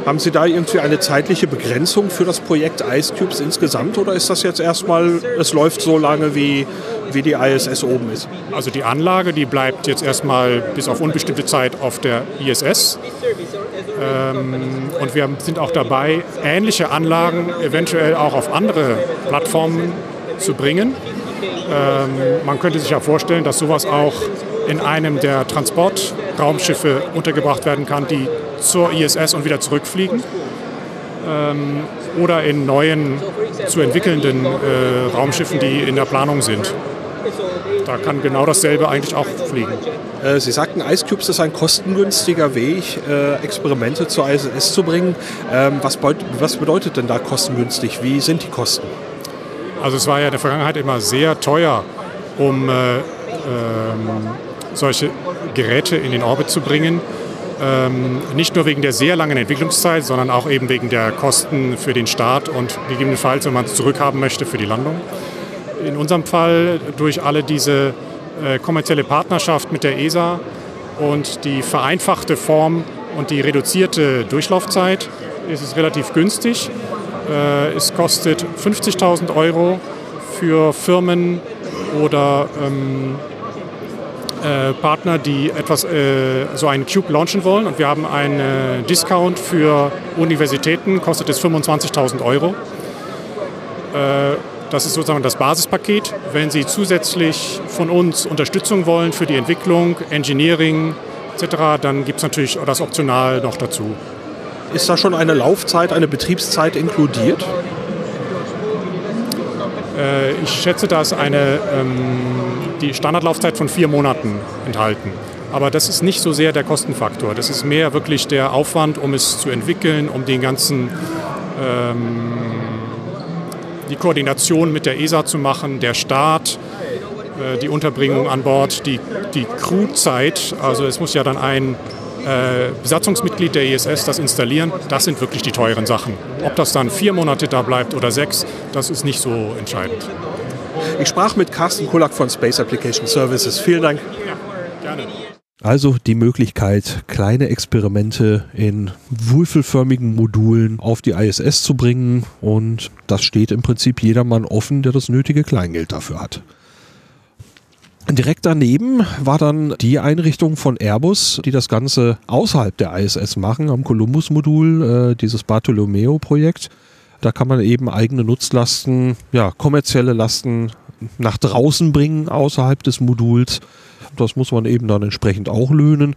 Haben Sie da irgendwie eine zeitliche Begrenzung für das Projekt Ice Cubes insgesamt oder ist das jetzt erstmal, es läuft so lange, wie, wie die ISS oben ist? Also die Anlage, die bleibt jetzt erstmal bis auf unbestimmte Zeit auf der ISS. Ähm, und wir sind auch dabei, ähnliche Anlagen eventuell auch auf andere Plattformen zu bringen. Ähm, man könnte sich ja vorstellen, dass sowas auch in einem der Transportraumschiffe untergebracht werden kann, die zur ISS und wieder zurückfliegen. Ähm, oder in neuen zu entwickelnden äh, Raumschiffen, die in der Planung sind. Da kann genau dasselbe eigentlich auch fliegen. Äh, Sie sagten, Ice Cubes ist ein kostengünstiger Weg, äh, Experimente zur ISS zu bringen. Ähm, was, was bedeutet denn da kostengünstig? Wie sind die Kosten? Also es war ja in der Vergangenheit immer sehr teuer, um äh, ähm, solche Geräte in den Orbit zu bringen. Ähm, nicht nur wegen der sehr langen Entwicklungszeit, sondern auch eben wegen der Kosten für den Start und gegebenenfalls, wenn man es zurückhaben möchte, für die Landung. In unserem Fall durch alle diese äh, kommerzielle Partnerschaft mit der ESA und die vereinfachte Form und die reduzierte Durchlaufzeit ist es relativ günstig. Äh, es kostet 50.000 Euro für Firmen oder ähm, äh, Partner, die etwas, äh, so einen Cube launchen wollen. Und wir haben einen äh, Discount für Universitäten, kostet es 25.000 Euro. Äh, das ist sozusagen das Basispaket. Wenn Sie zusätzlich von uns Unterstützung wollen für die Entwicklung, Engineering etc., dann gibt es natürlich das optional noch dazu. Ist da schon eine Laufzeit, eine Betriebszeit inkludiert? Ich schätze, da ist eine, ähm, die Standardlaufzeit von vier Monaten enthalten. Aber das ist nicht so sehr der Kostenfaktor. Das ist mehr wirklich der Aufwand, um es zu entwickeln, um den ganzen ähm, die Koordination mit der ESA zu machen, der Start, äh, die Unterbringung an Bord, die, die Crewzeit. Also es muss ja dann ein äh, Besatzungsmitglied der ISS das installieren, das sind wirklich die teuren Sachen. Ob das dann vier Monate da bleibt oder sechs, das ist nicht so entscheidend. Ich sprach mit Carsten Kulak von Space Application Services. Vielen Dank. Also die Möglichkeit, kleine Experimente in würfelförmigen Modulen auf die ISS zu bringen. Und das steht im Prinzip jedermann offen, der das nötige Kleingeld dafür hat. Direkt daneben war dann die Einrichtung von Airbus, die das Ganze außerhalb der ISS machen, am Columbus-Modul, äh, dieses Bartolomeo-Projekt. Da kann man eben eigene Nutzlasten, ja, kommerzielle Lasten nach draußen bringen außerhalb des Moduls. Das muss man eben dann entsprechend auch löhnen.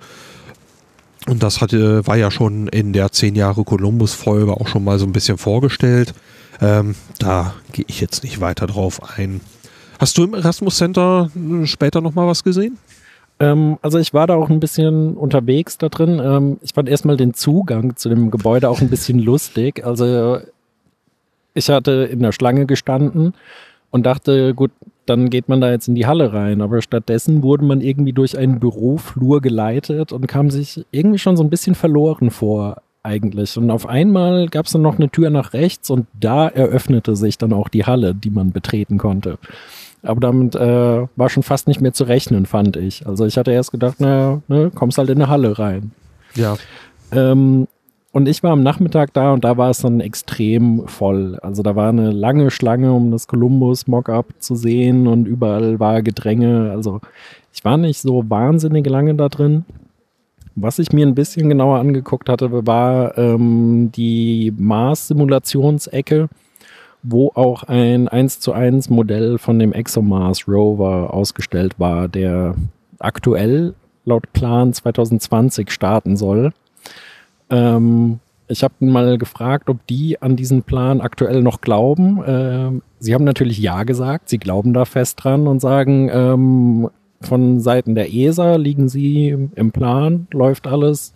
Und das hatte, war ja schon in der 10 Jahre Columbus-Folge auch schon mal so ein bisschen vorgestellt. Ähm, da gehe ich jetzt nicht weiter drauf ein. Hast du im Erasmus Center äh, später nochmal was gesehen? Ähm, also ich war da auch ein bisschen unterwegs da drin. Ähm, ich fand erstmal den Zugang zu dem Gebäude auch ein bisschen lustig. Also ich hatte in der Schlange gestanden und dachte, gut, dann geht man da jetzt in die Halle rein. Aber stattdessen wurde man irgendwie durch einen Büroflur geleitet und kam sich irgendwie schon so ein bisschen verloren vor eigentlich. Und auf einmal gab es dann noch eine Tür nach rechts und da eröffnete sich dann auch die Halle, die man betreten konnte. Aber damit äh, war schon fast nicht mehr zu rechnen, fand ich. Also ich hatte erst gedacht, naja, ne, kommst halt in eine Halle rein. Ja. Ähm, und ich war am Nachmittag da und da war es dann extrem voll. Also da war eine lange Schlange, um das Columbus Mockup zu sehen und überall war Gedränge. Also ich war nicht so wahnsinnig lange da drin. Was ich mir ein bisschen genauer angeguckt hatte, war ähm, die Mars-Simulationsecke, wo auch ein 1 zu 1 Modell von dem ExoMars Rover ausgestellt war, der aktuell laut Plan 2020 starten soll. Ähm, ich habe mal gefragt, ob die an diesen Plan aktuell noch glauben. Ähm, sie haben natürlich Ja gesagt, sie glauben da fest dran und sagen, ähm, von Seiten der ESA liegen sie im Plan, läuft alles.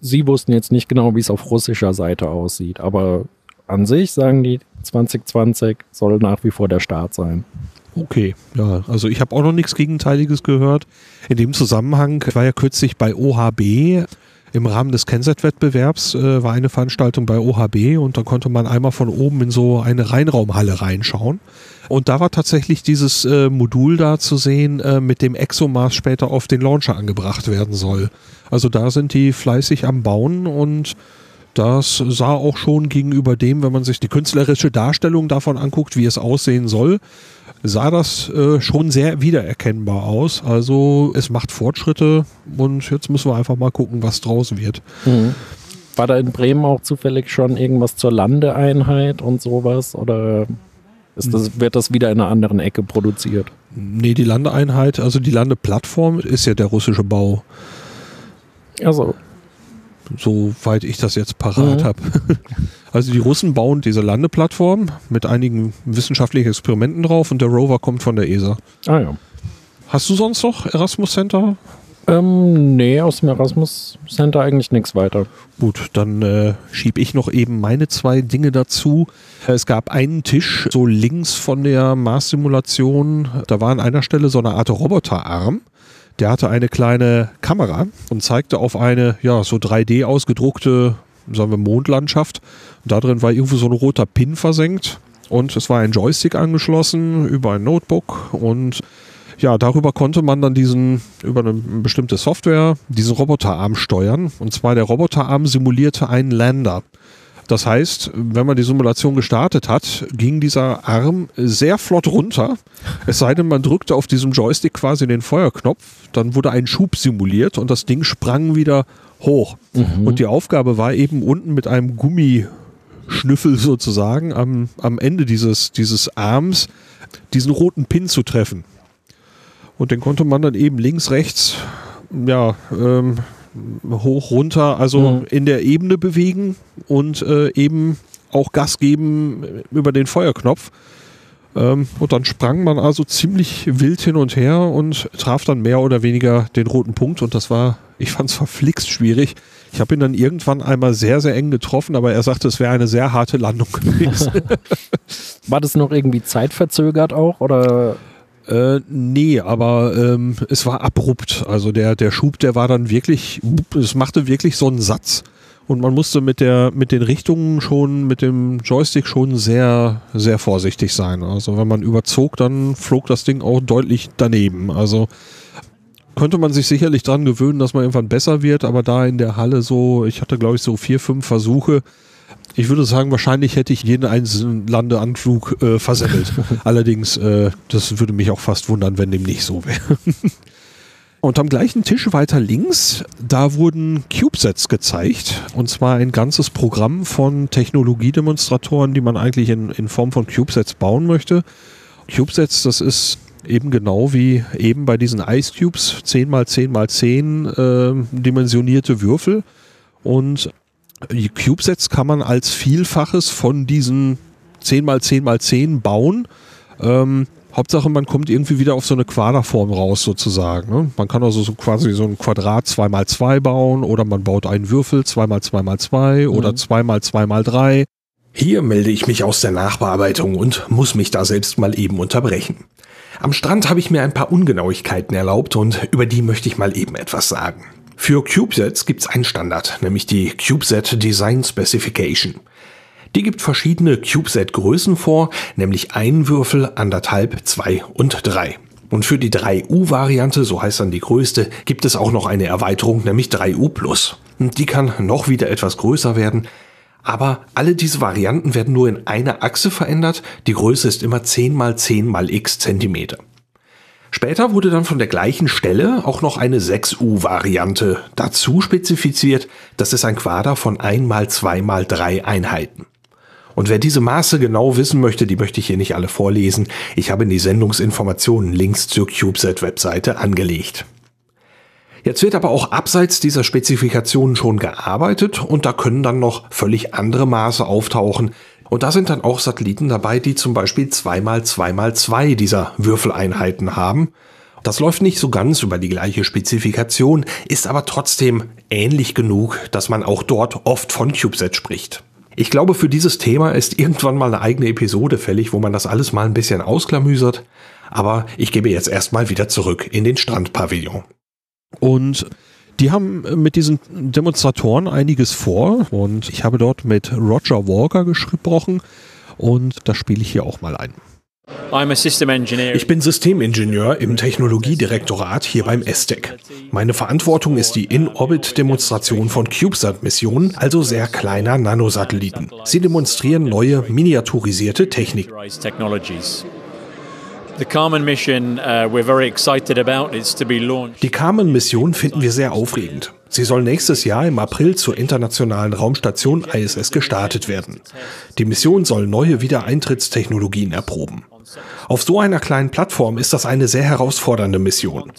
Sie wussten jetzt nicht genau, wie es auf russischer Seite aussieht, aber an sich sagen die 2020 soll nach wie vor der Start sein. Okay, ja, also ich habe auch noch nichts Gegenteiliges gehört. In dem Zusammenhang war ja kürzlich bei OHB im Rahmen des Kennset-Wettbewerbs äh, war eine Veranstaltung bei OHB und da konnte man einmal von oben in so eine Reinraumhalle reinschauen. Und da war tatsächlich dieses äh, Modul da zu sehen, äh, mit dem ExoMars später auf den Launcher angebracht werden soll. Also da sind die fleißig am Bauen und das sah auch schon gegenüber dem, wenn man sich die künstlerische Darstellung davon anguckt, wie es aussehen soll, sah das äh, schon sehr wiedererkennbar aus. Also es macht Fortschritte und jetzt müssen wir einfach mal gucken, was draus wird. Mhm. War da in Bremen auch zufällig schon irgendwas zur Landeeinheit und sowas oder ist das, wird das wieder in einer anderen Ecke produziert? Nee, die Landeeinheit, also die Landeplattform ist ja der russische Bau. Also. Soweit ich das jetzt parat mhm. habe. Also die Russen bauen diese Landeplattform mit einigen wissenschaftlichen Experimenten drauf und der Rover kommt von der ESA. Ah ja. Hast du sonst noch Erasmus Center? Ähm, nee, aus dem Erasmus Center eigentlich nichts weiter. Gut, dann äh, schiebe ich noch eben meine zwei Dinge dazu. Es gab einen Tisch so links von der Mars-Simulation. Da war an einer Stelle so eine Art Roboterarm. Der hatte eine kleine Kamera und zeigte auf eine ja so 3D ausgedruckte, sagen wir Mondlandschaft. Und da drin war irgendwo so ein roter Pin versenkt und es war ein Joystick angeschlossen über ein Notebook und ja, darüber konnte man dann diesen, über eine bestimmte Software, diesen Roboterarm steuern. Und zwar der Roboterarm simulierte einen Lander. Das heißt, wenn man die Simulation gestartet hat, ging dieser Arm sehr flott runter. Es sei denn, man drückte auf diesem Joystick quasi den Feuerknopf, dann wurde ein Schub simuliert und das Ding sprang wieder hoch. Mhm. Und die Aufgabe war eben unten mit einem Gummischnüffel sozusagen am, am Ende dieses, dieses Arms diesen roten Pin zu treffen. Und den konnte man dann eben links, rechts, ja, ähm, hoch, runter, also mhm. in der Ebene bewegen und äh, eben auch Gas geben über den Feuerknopf. Ähm, und dann sprang man also ziemlich wild hin und her und traf dann mehr oder weniger den roten Punkt. Und das war, ich fand es verflixt schwierig. Ich habe ihn dann irgendwann einmal sehr, sehr eng getroffen, aber er sagte, es wäre eine sehr harte Landung gewesen. war das noch irgendwie zeitverzögert auch? Oder? Äh, nee, aber ähm, es war abrupt. Also der, der Schub, der war dann wirklich, es machte wirklich so einen Satz. Und man musste mit der, mit den Richtungen schon, mit dem Joystick schon sehr, sehr vorsichtig sein. Also wenn man überzog, dann flog das Ding auch deutlich daneben. Also könnte man sich sicherlich dran gewöhnen, dass man irgendwann besser wird, aber da in der Halle so, ich hatte glaube ich so vier, fünf Versuche, ich würde sagen, wahrscheinlich hätte ich jeden einzelnen Landeanflug äh, versemmelt. Allerdings, äh, das würde mich auch fast wundern, wenn dem nicht so wäre. Und am gleichen Tisch weiter links, da wurden CubeSets gezeigt. Und zwar ein ganzes Programm von Technologiedemonstratoren, die man eigentlich in, in Form von CubeSets bauen möchte. CubeSets, das ist eben genau wie eben bei diesen Ice Cubes, 10 x 10 x 10 äh, dimensionierte Würfel. Und CubeSets kann man als Vielfaches von diesen 10 x 10 x 10 bauen. Ähm, Hauptsache, man kommt irgendwie wieder auf so eine Quaderform raus, sozusagen. Ne? Man kann also so quasi so ein Quadrat 2x2 bauen oder man baut einen Würfel 2x2x2 mhm. oder 2x2x3. Hier melde ich mich aus der Nachbearbeitung und muss mich da selbst mal eben unterbrechen. Am Strand habe ich mir ein paar Ungenauigkeiten erlaubt und über die möchte ich mal eben etwas sagen. Für CubeSets gibt es einen Standard, nämlich die CubeSet Design Specification. Die gibt verschiedene CubeSat-Größen vor, nämlich ein Würfel, anderthalb, zwei und drei. Und für die 3U-Variante, so heißt dann die größte, gibt es auch noch eine Erweiterung, nämlich 3U Plus. Die kann noch wieder etwas größer werden. Aber alle diese Varianten werden nur in einer Achse verändert. Die Größe ist immer 10 mal 10 mal x Zentimeter. Später wurde dann von der gleichen Stelle auch noch eine 6U-Variante dazu spezifiziert. Das ist ein Quader von 1 mal 2 mal 3 Einheiten. Und wer diese Maße genau wissen möchte, die möchte ich hier nicht alle vorlesen. Ich habe in die Sendungsinformationen Links zur CubeSat-Webseite angelegt. Jetzt wird aber auch abseits dieser Spezifikationen schon gearbeitet und da können dann noch völlig andere Maße auftauchen. Und da sind dann auch Satelliten dabei, die zum Beispiel 2x2x2 dieser Würfeleinheiten haben. Das läuft nicht so ganz über die gleiche Spezifikation, ist aber trotzdem ähnlich genug, dass man auch dort oft von CubeSat spricht. Ich glaube, für dieses Thema ist irgendwann mal eine eigene Episode fällig, wo man das alles mal ein bisschen ausklamüsert. Aber ich gebe jetzt erstmal wieder zurück in den Strandpavillon. Und die haben mit diesen Demonstratoren einiges vor und ich habe dort mit Roger Walker gesprochen und das spiele ich hier auch mal ein. Ich bin Systemingenieur im Technologiedirektorat hier beim ESTEC. Meine Verantwortung ist die In-Orbit-Demonstration von CubeSat-Missionen, also sehr kleiner Nanosatelliten. Sie demonstrieren neue, miniaturisierte Technik. Die Carmen-Mission finden wir sehr aufregend. Sie soll nächstes Jahr im April zur internationalen Raumstation ISS gestartet werden. Die Mission soll neue Wiedereintrittstechnologien erproben. Auf so einer kleinen Plattform ist das eine sehr herausfordernde Mission.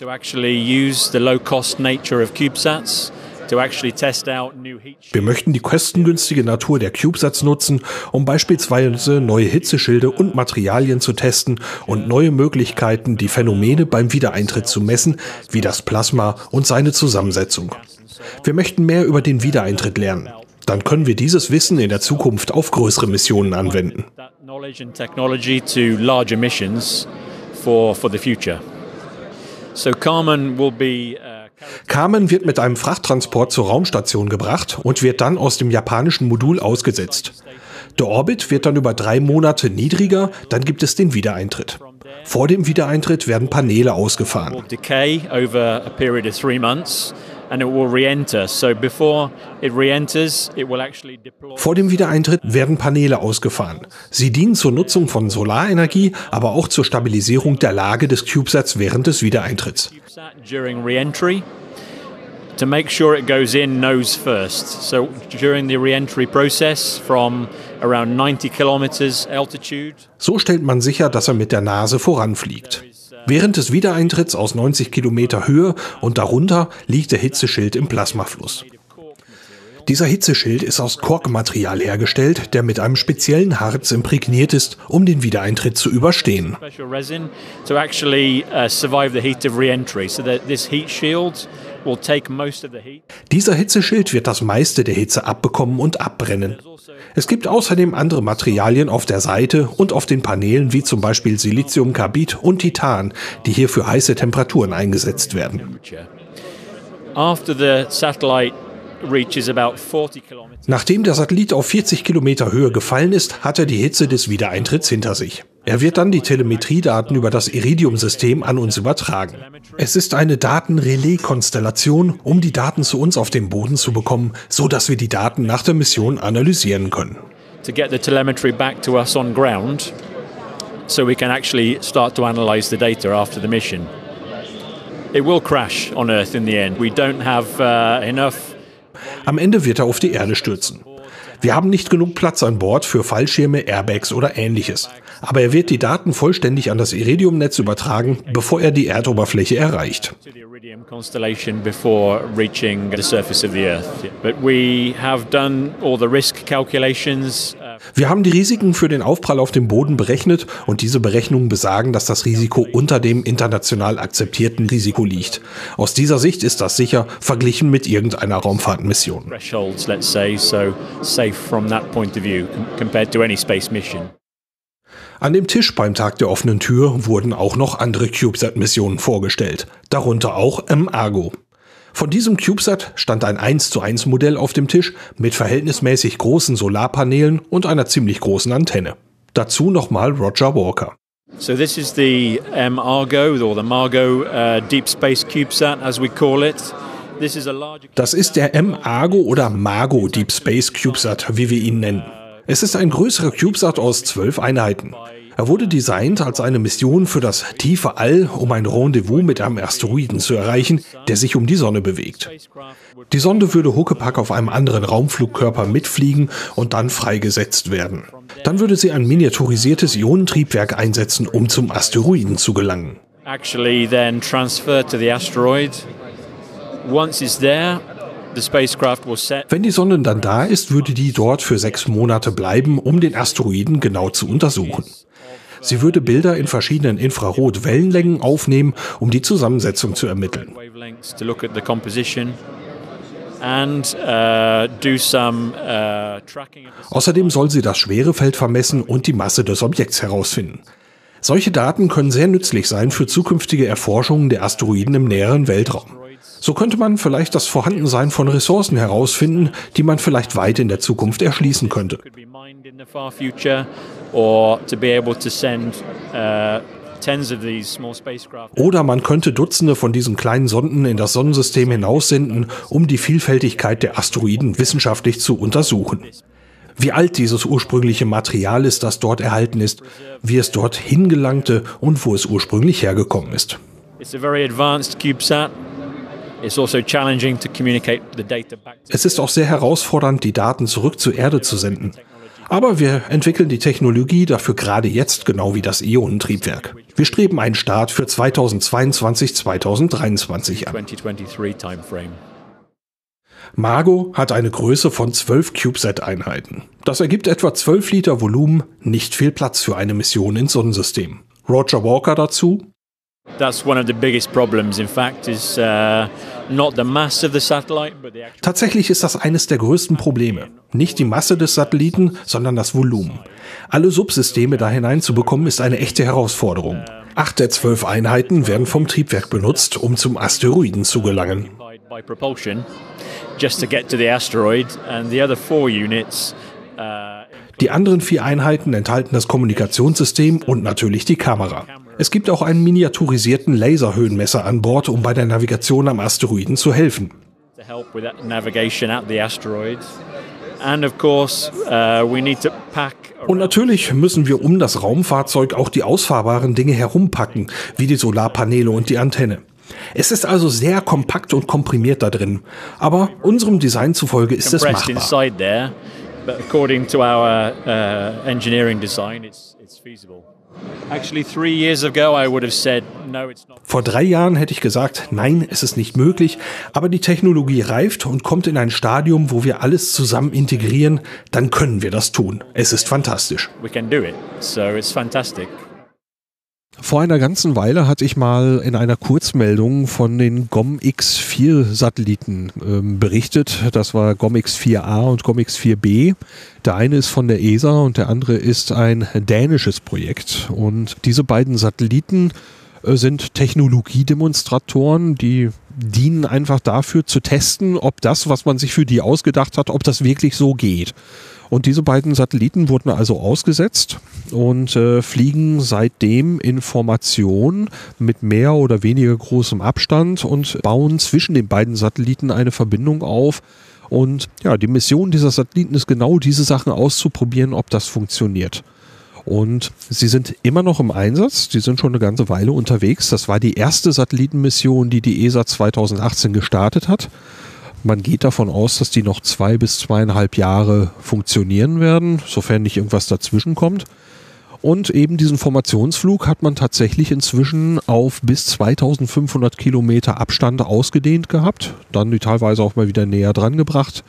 Wir möchten die kostengünstige Natur der CubeSats nutzen, um beispielsweise neue Hitzeschilde und Materialien zu testen und neue Möglichkeiten, die Phänomene beim Wiedereintritt zu messen, wie das Plasma und seine Zusammensetzung. Wir möchten mehr über den Wiedereintritt lernen. Dann können wir dieses Wissen in der Zukunft auf größere Missionen anwenden. So Carmen will be uh Carmen wird mit einem Frachttransport zur Raumstation gebracht und wird dann aus dem japanischen Modul ausgesetzt. Der Orbit wird dann über drei Monate niedriger, dann gibt es den Wiedereintritt. Vor dem Wiedereintritt werden Paneele ausgefahren. Vor dem Wiedereintritt werden Paneele ausgefahren. Sie dienen zur Nutzung von Solarenergie, aber auch zur Stabilisierung der Lage des CubeSats während des Wiedereintritts. To make sure it goes in nose first. So during the re-entry process from around 90 kilometers altitude. So stellt man sicher, dass er mit der Nase voranfliegt. Während des Wiedereintritts aus 90 Kilometer Höhe und darunter liegt der Hitzeschild im Plasmafluss. Dieser Hitzeschild ist aus Korkmaterial hergestellt, der mit einem speziellen Harz imprägniert ist, um den Wiedereintritt zu überstehen. Dieser Hitzeschild wird das meiste der Hitze abbekommen und abbrennen. Es gibt außerdem andere Materialien auf der Seite und auf den Paneelen wie zum Beispiel Siliziumkarbid und Titan, die hier für heiße Temperaturen eingesetzt werden. Nachdem der Satellit auf 40 Kilometer Höhe gefallen ist, hat er die Hitze des Wiedereintritts hinter sich. Er wird dann die Telemetriedaten über das Iridium-System an uns übertragen. Es ist eine Datenrelais-Konstellation, um die Daten zu uns auf dem Boden zu bekommen, so dass wir die Daten nach der Mission analysieren können. To get the telemetry back to us on ground, so we can actually start to analyze the data after the mission. It will crash on Earth in the end. We don't have uh, enough. Am Ende wird er auf die Erde stürzen. Wir haben nicht genug Platz an Bord für Fallschirme, Airbags oder ähnliches. Aber er wird die Daten vollständig an das Iridium-Netz übertragen, bevor er die Erdoberfläche erreicht. Wir haben die Risiken für den Aufprall auf dem Boden berechnet und diese Berechnungen besagen, dass das Risiko unter dem international akzeptierten Risiko liegt. Aus dieser Sicht ist das sicher verglichen mit irgendeiner Raumfahrtmission. An dem Tisch beim Tag der offenen Tür wurden auch noch andere CubeSat-Missionen vorgestellt, darunter auch M-Argo. Von diesem CubeSat stand ein 1 zu 1 Modell auf dem Tisch mit verhältnismäßig großen Solarpanelen und einer ziemlich großen Antenne. Dazu nochmal Roger Walker. So this is the um, Argo or the Margo uh, Deep Space CubeSat as we call it. Das ist der M-Argo oder Mago Deep Space CubeSat, wie wir ihn nennen. Es ist ein größerer CubeSat aus zwölf Einheiten. Er wurde designt als eine Mission für das tiefe All, um ein Rendezvous mit einem Asteroiden zu erreichen, der sich um die Sonne bewegt. Die Sonde würde Huckepack auf einem anderen Raumflugkörper mitfliegen und dann freigesetzt werden. Dann würde sie ein miniaturisiertes Ionentriebwerk einsetzen, um zum Asteroiden zu gelangen. Actually then transferred to the asteroid. Once it's there, wenn die Sonde dann da ist, würde die dort für sechs Monate bleiben, um den Asteroiden genau zu untersuchen. Sie würde Bilder in verschiedenen Infrarot-Wellenlängen aufnehmen, um die Zusammensetzung zu ermitteln. Uh, uh, Außerdem soll sie das Schwerefeld vermessen und die Masse des Objekts herausfinden. Solche Daten können sehr nützlich sein für zukünftige Erforschungen der Asteroiden im näheren Weltraum. So könnte man vielleicht das Vorhandensein von Ressourcen herausfinden, die man vielleicht weit in der Zukunft erschließen könnte. Oder man könnte Dutzende von diesen kleinen Sonden in das Sonnensystem hinaussenden, um die Vielfältigkeit der Asteroiden wissenschaftlich zu untersuchen. Wie alt dieses ursprüngliche Material ist, das dort erhalten ist, wie es dort hingelangte und wo es ursprünglich hergekommen ist. It's a very advanced CubeSat. Also es ist auch sehr herausfordernd, die Daten zurück zur Erde zu senden. Aber wir entwickeln die Technologie dafür gerade jetzt, genau wie das Ionentriebwerk. Wir streben einen Start für 2022, 2023 an. Margo hat eine Größe von 12 CubeSat-Einheiten. Das ergibt etwa 12 Liter Volumen, nicht viel Platz für eine Mission ins Sonnensystem. Roger Walker dazu. Tatsächlich ist das eines der größten Probleme. Nicht die Masse des Satelliten, sondern das Volumen. Alle Subsysteme da hineinzubekommen, ist eine echte Herausforderung. Acht der zwölf Einheiten werden vom Triebwerk benutzt, um zum Asteroiden zu gelangen. Die anderen vier Einheiten enthalten das Kommunikationssystem und natürlich die Kamera. Es gibt auch einen miniaturisierten Laserhöhenmesser an Bord, um bei der Navigation am Asteroiden zu helfen. Uh, Und natürlich müssen wir um das Raumfahrzeug auch die ausfahrbaren Dinge herumpacken, wie die Solarpaneele und die Antenne. Es ist also sehr kompakt und komprimiert da drin, aber unserem Design zufolge ist es machbar. Vor drei Jahren hätte ich gesagt, nein, es ist nicht möglich, aber die Technologie reift und kommt in ein Stadium, wo wir alles zusammen integrieren, dann können wir das tun. Es ist fantastisch. We can do it. So it's fantastic. Vor einer ganzen Weile hatte ich mal in einer Kurzmeldung von den GOM-X4-Satelliten ähm, berichtet. Das war GOM-X4A und GOM-X4B. Der eine ist von der ESA und der andere ist ein dänisches Projekt. Und diese beiden Satelliten äh, sind Technologiedemonstratoren, die dienen einfach dafür zu testen, ob das, was man sich für die ausgedacht hat, ob das wirklich so geht. Und diese beiden Satelliten wurden also ausgesetzt und äh, fliegen seitdem in Formation mit mehr oder weniger großem Abstand und bauen zwischen den beiden Satelliten eine Verbindung auf. Und ja, die Mission dieser Satelliten ist genau diese Sachen auszuprobieren, ob das funktioniert. Und sie sind immer noch im Einsatz. Die sind schon eine ganze Weile unterwegs. Das war die erste Satellitenmission, die die ESA 2018 gestartet hat. Man geht davon aus, dass die noch zwei bis zweieinhalb Jahre funktionieren werden, sofern nicht irgendwas dazwischen kommt. Und eben diesen Formationsflug hat man tatsächlich inzwischen auf bis 2500 Kilometer Abstand ausgedehnt gehabt, dann die teilweise auch mal wieder näher dran gebracht.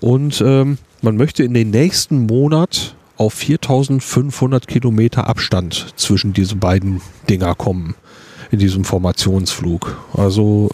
Und ähm, man möchte in den nächsten Monat auf 4500 Kilometer Abstand zwischen diese beiden Dinger kommen in diesem Formationsflug. Also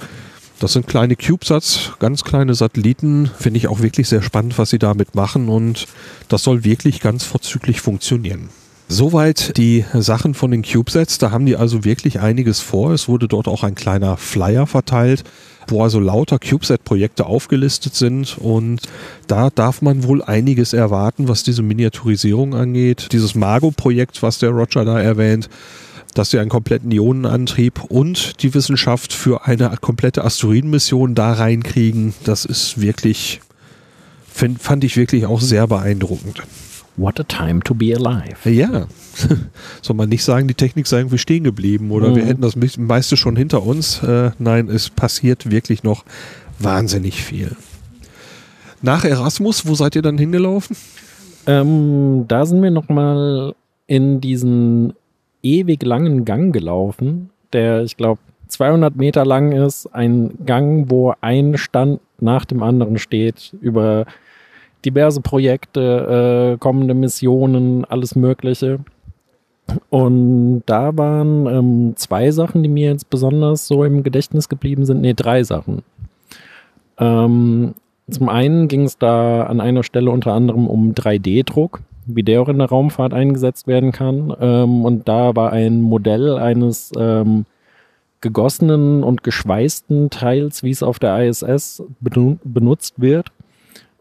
das sind kleine CubeSats, ganz kleine Satelliten. Finde ich auch wirklich sehr spannend, was sie damit machen und das soll wirklich ganz vorzüglich funktionieren. Soweit die Sachen von den CubeSets. Da haben die also wirklich einiges vor. Es wurde dort auch ein kleiner Flyer verteilt, wo also lauter CubeSat-Projekte aufgelistet sind. Und da darf man wohl einiges erwarten, was diese Miniaturisierung angeht. Dieses Margo-Projekt, was der Roger da erwähnt, dass sie einen kompletten Ionenantrieb und die Wissenschaft für eine komplette Asteroidenmission da reinkriegen, das ist wirklich, find, fand ich wirklich auch sehr beeindruckend. What a time to be alive. Ja, soll man nicht sagen, die Technik sei irgendwie stehen geblieben oder Mhm. wir hätten das meiste schon hinter uns. Äh, nein, es passiert wirklich noch wahnsinnig viel. Nach Erasmus, wo seid ihr dann hingelaufen? Ähm, da sind wir nochmal in diesen ewig langen Gang gelaufen, der, ich glaube, 200 Meter lang ist. Ein Gang, wo ein Stand nach dem anderen steht, über diverse Projekte, äh, kommende Missionen, alles Mögliche. Und da waren ähm, zwei Sachen, die mir jetzt besonders so im Gedächtnis geblieben sind. Nee, drei Sachen. Ähm, zum einen ging es da an einer Stelle unter anderem um 3D-Druck, wie der auch in der Raumfahrt eingesetzt werden kann. Ähm, und da war ein Modell eines ähm, gegossenen und geschweißten Teils, wie es auf der ISS benu benutzt wird.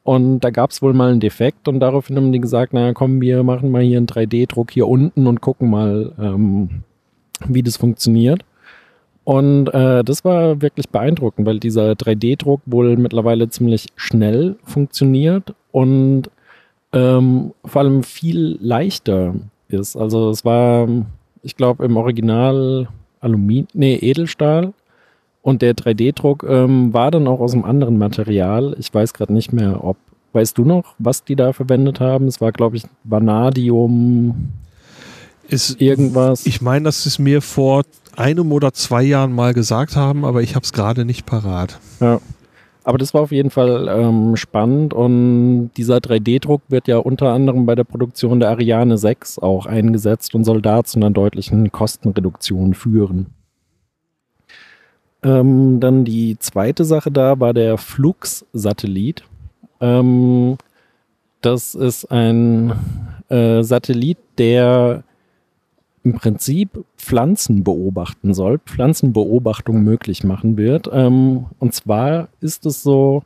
Und da gab es wohl mal einen Defekt und daraufhin haben die gesagt, naja, komm, wir machen mal hier einen 3D-Druck hier unten und gucken mal, ähm, wie das funktioniert. Und äh, das war wirklich beeindruckend, weil dieser 3D-Druck wohl mittlerweile ziemlich schnell funktioniert und ähm, vor allem viel leichter ist. Also es war, ich glaube, im Original Aluminium, nee, Edelstahl. Und der 3D-Druck ähm, war dann auch aus einem anderen Material. Ich weiß gerade nicht mehr, ob. Weißt du noch, was die da verwendet haben? Es war, glaube ich, Vanadium, Ist, irgendwas. ich meine, dass sie es mir vor einem oder zwei Jahren mal gesagt haben, aber ich habe es gerade nicht parat. Ja. Aber das war auf jeden Fall ähm, spannend und dieser 3D-Druck wird ja unter anderem bei der Produktion der Ariane 6 auch eingesetzt und soll da zu einer deutlichen Kostenreduktion führen. Ähm, dann die zweite Sache da war der Flux-Satellit. Ähm, das ist ein äh, Satellit, der im Prinzip Pflanzen beobachten soll, Pflanzenbeobachtung möglich machen wird. Ähm, und zwar ist es so,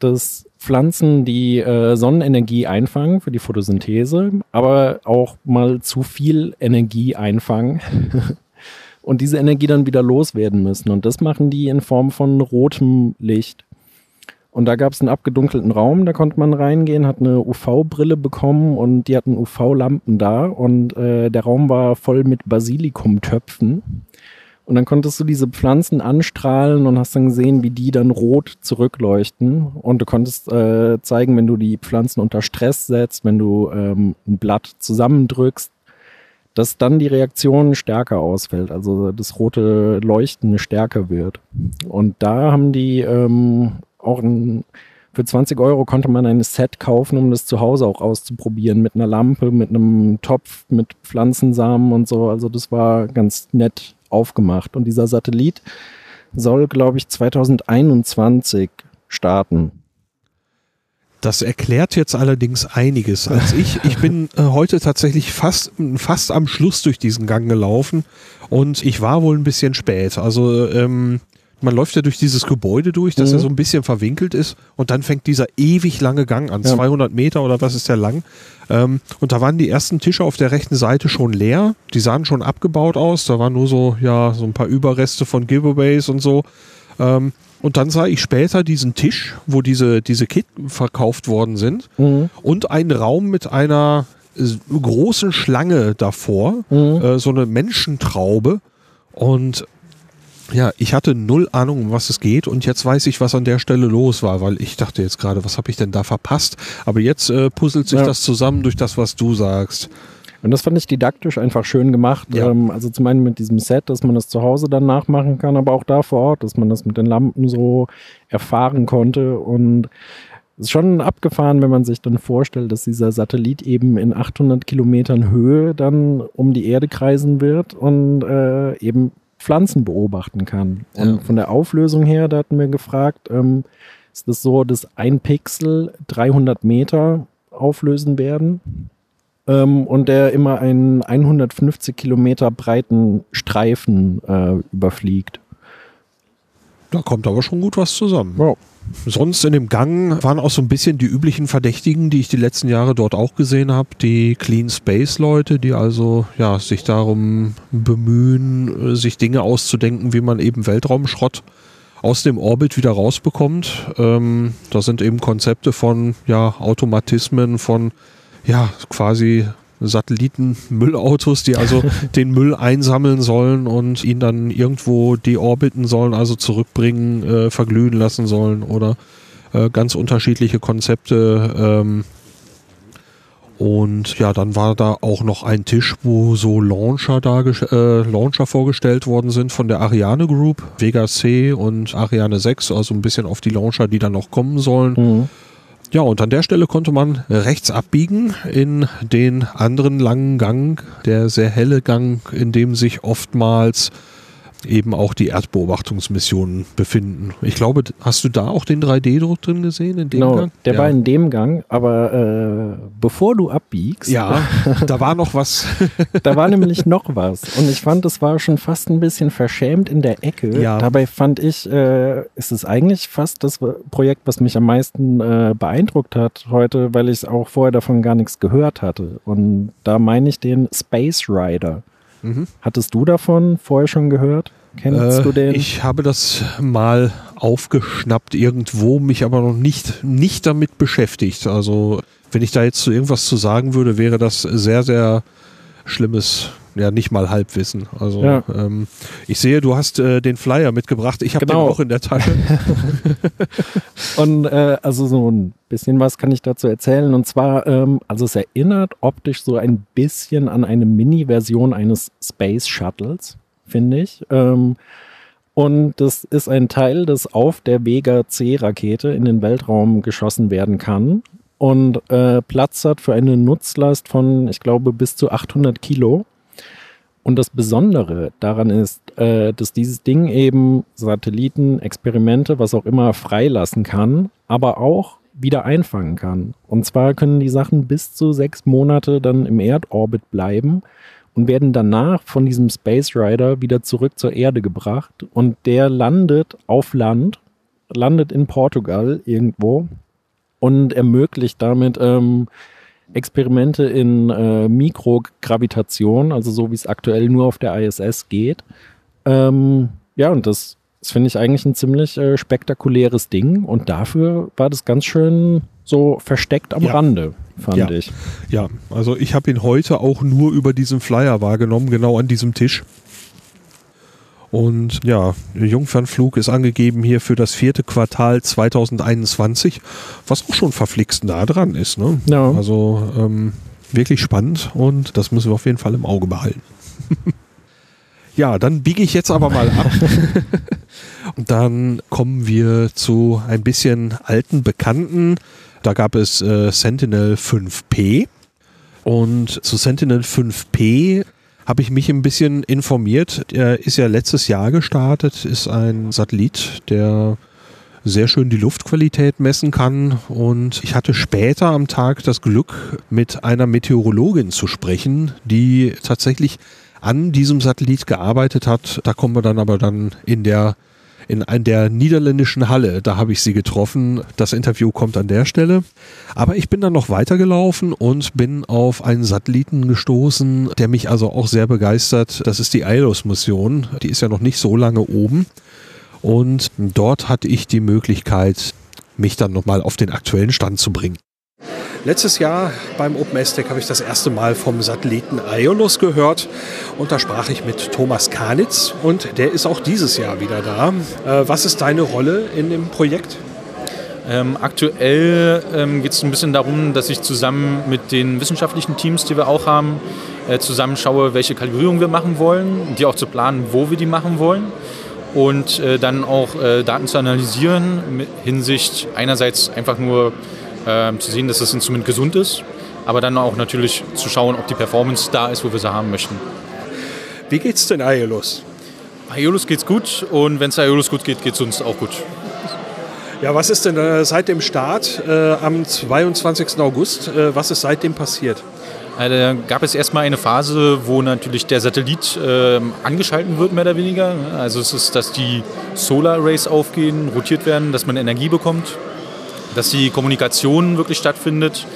dass Pflanzen die äh, Sonnenenergie einfangen für die Photosynthese, aber auch mal zu viel Energie einfangen und diese Energie dann wieder loswerden müssen. Und das machen die in Form von rotem Licht. Und da gab es einen abgedunkelten Raum, da konnte man reingehen, hat eine UV-Brille bekommen und die hatten UV-Lampen da und äh, der Raum war voll mit Basilikumtöpfen. Und dann konntest du diese Pflanzen anstrahlen und hast dann gesehen, wie die dann rot zurückleuchten. Und du konntest äh, zeigen, wenn du die Pflanzen unter Stress setzt, wenn du ähm, ein Blatt zusammendrückst, dass dann die Reaktion stärker ausfällt, also das rote Leuchten stärker wird. Und da haben die ähm, auch ein, für 20 Euro konnte man ein Set kaufen, um das zu Hause auch auszuprobieren, mit einer Lampe, mit einem Topf, mit Pflanzensamen und so. Also das war ganz nett aufgemacht. Und dieser Satellit soll, glaube ich, 2021 starten. Das erklärt jetzt allerdings einiges als ich. Ich bin äh, heute tatsächlich fast, fast am Schluss durch diesen Gang gelaufen und ich war wohl ein bisschen spät. Also ähm, man läuft ja durch dieses Gebäude durch, das Mhm. ja so ein bisschen verwinkelt ist und dann fängt dieser ewig lange Gang an, Ja. 200 Meter oder was ist der lang. Ähm, und da waren die ersten Tische auf der rechten Seite schon leer, die sahen schon abgebaut aus, da waren nur so, ja, so ein paar Überreste von Giveaways und so. Ähm, und dann sah ich später diesen Tisch, wo diese, diese Kit verkauft worden sind Mhm. und einen Raum mit einer äh, großen Schlange davor, Mhm. äh, so eine Menschentraube. Und ja, ich hatte null Ahnung, um was es geht und jetzt weiß ich, was an der Stelle los war, weil ich dachte jetzt gerade, was habe ich denn da verpasst? Aber jetzt äh, puzzelt sich Ja. das zusammen durch das, was du sagst. Und das fand ich didaktisch einfach schön gemacht. Ja. Ähm, also zum einen mit diesem Set, dass man das zu Hause dann nachmachen kann, aber auch da vor Ort, dass man das mit den Lampen so erfahren konnte. Und es ist schon abgefahren, wenn man sich dann vorstellt, dass dieser Satellit eben in 800 Kilometern Höhe dann um die Erde kreisen wird und äh, eben Pflanzen beobachten kann. Und Ja. von der Auflösung her, da hatten wir gefragt, ähm, ist es so, dass ein Pixel 300 Meter auflösen werden? ähm, und der immer einen 150 Kilometer breiten Streifen äh, überfliegt. Da kommt aber schon gut was zusammen. Wow. Sonst in dem Gang waren auch so ein bisschen die üblichen Verdächtigen, die ich die letzten Jahre dort auch gesehen habe. Die Clean Space Leute, die also ja sich darum bemühen, sich Dinge auszudenken, wie man eben Weltraumschrott aus dem Orbit wieder rausbekommt. Ähm, da sind eben Konzepte von ja Automatismen, von ja quasi Satelliten-Müllautos, die also den Müll einsammeln sollen und ihn dann irgendwo deorbiten sollen, also zurückbringen, äh, verglühen lassen sollen oder äh, ganz unterschiedliche Konzepte. Ähm, und ja, dann war da auch noch ein Tisch, wo so Launcher, äh, Launcher vorgestellt worden sind von der Ariane Group, Vega C und Ariane 6, also ein bisschen auf die Launcher, die dann noch kommen sollen. Mhm. Ja, und an der Stelle konnte man rechts abbiegen in den anderen langen Gang, der sehr helle Gang, in dem sich oftmals eben auch die Erdbeobachtungsmissionen befinden. Ich glaube, hast du da auch den 3D-Druck drin gesehen? In dem genau, Gang? der ja. war in dem Gang, aber äh, bevor du abbiegst. Ja, da war noch was. da war nämlich noch was. Und ich fand, es war schon fast ein bisschen verschämt in der Ecke. Ja. Dabei fand ich, äh, ist es eigentlich fast das Projekt, was mich am meisten äh, beeindruckt hat heute, weil ich auch vorher davon gar nichts gehört hatte. Und da meine ich den Space Rider. Mhm. Hattest du davon vorher schon gehört? Kennst äh, du den? Ich habe das mal aufgeschnappt irgendwo, mich aber noch nicht, nicht damit beschäftigt. Also, wenn ich da jetzt zu irgendwas zu sagen würde, wäre das sehr, sehr schlimmes ja nicht mal Halbwissen. Also ja. ähm, ich sehe, du hast äh, den Flyer mitgebracht. Ich habe genau. den auch in der Tasche. und äh, also so ein bisschen was kann ich dazu erzählen. Und zwar, ähm, also es erinnert optisch so ein bisschen an eine Mini-Version eines Space Shuttles, finde ich. Ähm, und das ist ein Teil, das auf der Vega C-Rakete in den Weltraum geschossen werden kann und äh, Platz hat für eine Nutzlast von, ich glaube, bis zu 800 Kilo. Und das Besondere daran ist, äh, dass dieses Ding eben Satelliten, Experimente, was auch immer freilassen kann, aber auch wieder einfangen kann. Und zwar können die Sachen bis zu sechs Monate dann im Erdorbit bleiben und werden danach von diesem Space Rider wieder zurück zur Erde gebracht. Und der landet auf Land, landet in Portugal irgendwo und ermöglicht damit ähm, Experimente in äh, Mikrogravitation, also so wie es aktuell nur auf der ISS geht. Ähm, ja, und das, das finde ich eigentlich ein ziemlich äh, spektakuläres Ding und dafür war das ganz schön so versteckt am ja. Rande, fand ja. ich. Ja, also ich habe ihn heute auch nur über diesen Flyer wahrgenommen, genau an diesem Tisch. Und ja, Jungfernflug ist angegeben hier für das vierte Quartal 2021, was auch schon verflixt nah dran ist. Ne? Ja. Also ähm, wirklich spannend und das müssen wir auf jeden Fall im Auge behalten. ja, dann biege ich jetzt aber mal ab. und dann kommen wir zu ein bisschen alten Bekannten. Da gab es äh, Sentinel 5P. Und zu Sentinel 5P habe ich mich ein bisschen informiert. Er ist ja letztes Jahr gestartet, ist ein Satellit, der sehr schön die Luftqualität messen kann. Und ich hatte später am Tag das Glück, mit einer Meteorologin zu sprechen, die tatsächlich an diesem Satellit gearbeitet hat. Da kommen wir dann aber dann in der in, der niederländischen Halle. Da habe ich sie getroffen. Das Interview kommt an der Stelle. Aber ich bin dann noch weitergelaufen und bin auf einen Satelliten gestoßen, der mich also auch sehr begeistert. Das ist die ILOS-Mission. Die ist ja noch nicht so lange oben. Und dort hatte ich die Möglichkeit, mich dann nochmal auf den aktuellen Stand zu bringen. Letztes Jahr beim OpenSTEC habe ich das erste Mal vom Satelliten Aeolus gehört und da sprach ich mit Thomas Kanitz und der ist auch dieses Jahr wieder da. Äh, was ist deine Rolle in dem Projekt? Ähm, aktuell ähm, geht es ein bisschen darum, dass ich zusammen mit den wissenschaftlichen Teams, die wir auch haben, äh, zusammenschaue, welche Kalibrierung wir machen wollen, die auch zu planen, wo wir die machen wollen und äh, dann auch äh, Daten zu analysieren mit Hinsicht einerseits einfach nur äh, zu sehen, dass das Instrument gesund ist, aber dann auch natürlich zu schauen, ob die Performance da ist, wo wir sie haben möchten. Wie geht's denn Aiolus? Aiolus geht's gut und wenn es Aiolus gut geht, geht es uns auch gut. Ja, was ist denn äh, seit dem Start äh, am 22. August, äh, was ist seitdem passiert? Also, da gab es erstmal eine Phase, wo natürlich der Satellit äh, angeschalten wird, mehr oder weniger. Also es ist, dass die Solar Arrays aufgehen, rotiert werden, dass man Energie bekommt, dass die Kommunikation wirklich stattfindet.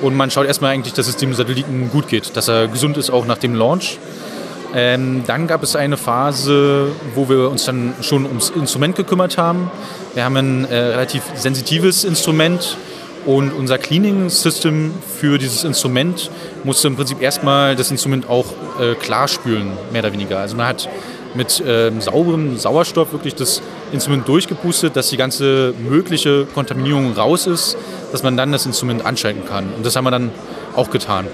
Und man schaut erstmal eigentlich, dass es dem Satelliten gut geht, dass er gesund ist auch nach dem Launch. Ähm, dann gab es eine Phase, wo wir uns dann schon ums Instrument gekümmert haben. Wir haben ein äh, relativ sensitives Instrument, und unser Cleaning System für dieses Instrument musste im Prinzip erstmal das Instrument auch äh, klar spülen, mehr oder weniger. Also man hat mit ähm, sauberem Sauerstoff wirklich das Instrument durchgepustet, dass die ganze mögliche Kontaminierung raus ist, dass man dann das Instrument anschalten kann. Und das haben wir dann auch getan.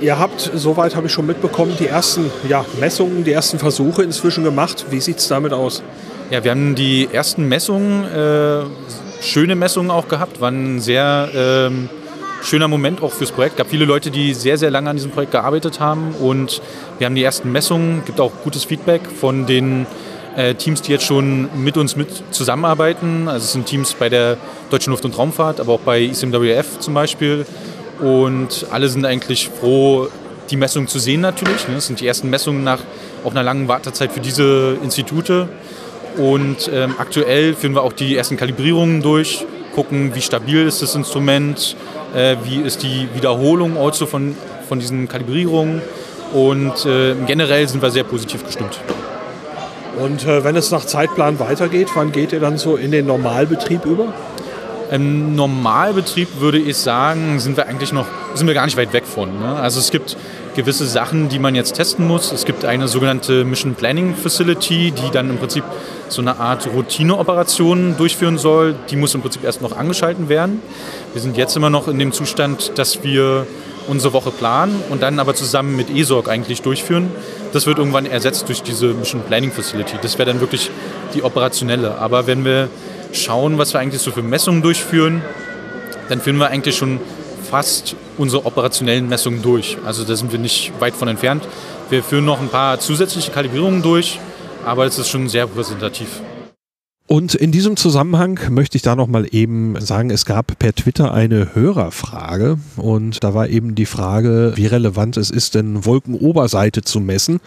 Ihr habt, soweit habe ich schon mitbekommen, die ersten ja, Messungen, die ersten Versuche inzwischen gemacht. Wie sieht es damit aus? Ja, wir haben die ersten Messungen äh, schöne Messungen auch gehabt, war ein sehr ähm, schöner Moment auch fürs Projekt. Es gab viele Leute, die sehr, sehr lange an diesem Projekt gearbeitet haben und wir haben die ersten Messungen, gibt auch gutes Feedback von den äh, Teams, die jetzt schon mit uns mit zusammenarbeiten. Also es sind Teams bei der Deutschen Luft- und Raumfahrt, aber auch bei ICMWF zum Beispiel. Und alle sind eigentlich froh, die Messungen zu sehen natürlich. Ne? Das sind die ersten Messungen nach auch einer langen Wartezeit für diese Institute. Und ähm, aktuell führen wir auch die ersten Kalibrierungen durch, gucken, wie stabil ist das Instrument, äh, wie ist die Wiederholung also von, von diesen Kalibrierungen. Und äh, generell sind wir sehr positiv gestimmt. Und äh, wenn es nach Zeitplan weitergeht, wann geht ihr dann so in den Normalbetrieb über? Im Normalbetrieb würde ich sagen, sind wir eigentlich noch, sind wir gar nicht weit weg von. Ne? Also es gibt gewisse Sachen, die man jetzt testen muss. Es gibt eine sogenannte Mission Planning Facility, die dann im Prinzip so eine Art Routineoperation durchführen soll. Die muss im Prinzip erst noch angeschalten werden. Wir sind jetzt immer noch in dem Zustand, dass wir unsere Woche planen und dann aber zusammen mit ESOG eigentlich durchführen. Das wird irgendwann ersetzt durch diese Mission Planning Facility. Das wäre dann wirklich die operationelle. Aber wenn wir schauen, was wir eigentlich so für Messungen durchführen, dann führen wir eigentlich schon fast unsere operationellen Messungen durch. Also da sind wir nicht weit von entfernt. Wir führen noch ein paar zusätzliche Kalibrierungen durch, aber es ist schon sehr repräsentativ. Und in diesem Zusammenhang möchte ich da noch mal eben sagen, es gab per Twitter eine Hörerfrage und da war eben die Frage, wie relevant es ist, denn Wolkenoberseite zu messen.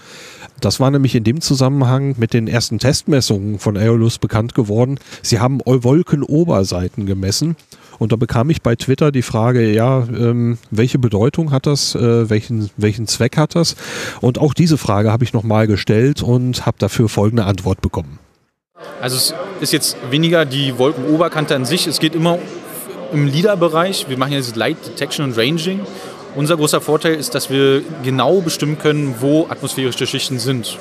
Das war nämlich in dem Zusammenhang mit den ersten Testmessungen von Aeolus bekannt geworden. Sie haben Wolkenoberseiten gemessen und da bekam ich bei Twitter die Frage, ja, ähm, welche Bedeutung hat das, äh, welchen, welchen Zweck hat das? Und auch diese Frage habe ich nochmal gestellt und habe dafür folgende Antwort bekommen. Also es ist jetzt weniger die Wolkenoberkante an sich, es geht immer im LIDAR-Bereich. Wir machen dieses Light Detection und Ranging. Unser großer Vorteil ist, dass wir genau bestimmen können, wo atmosphärische Schichten sind.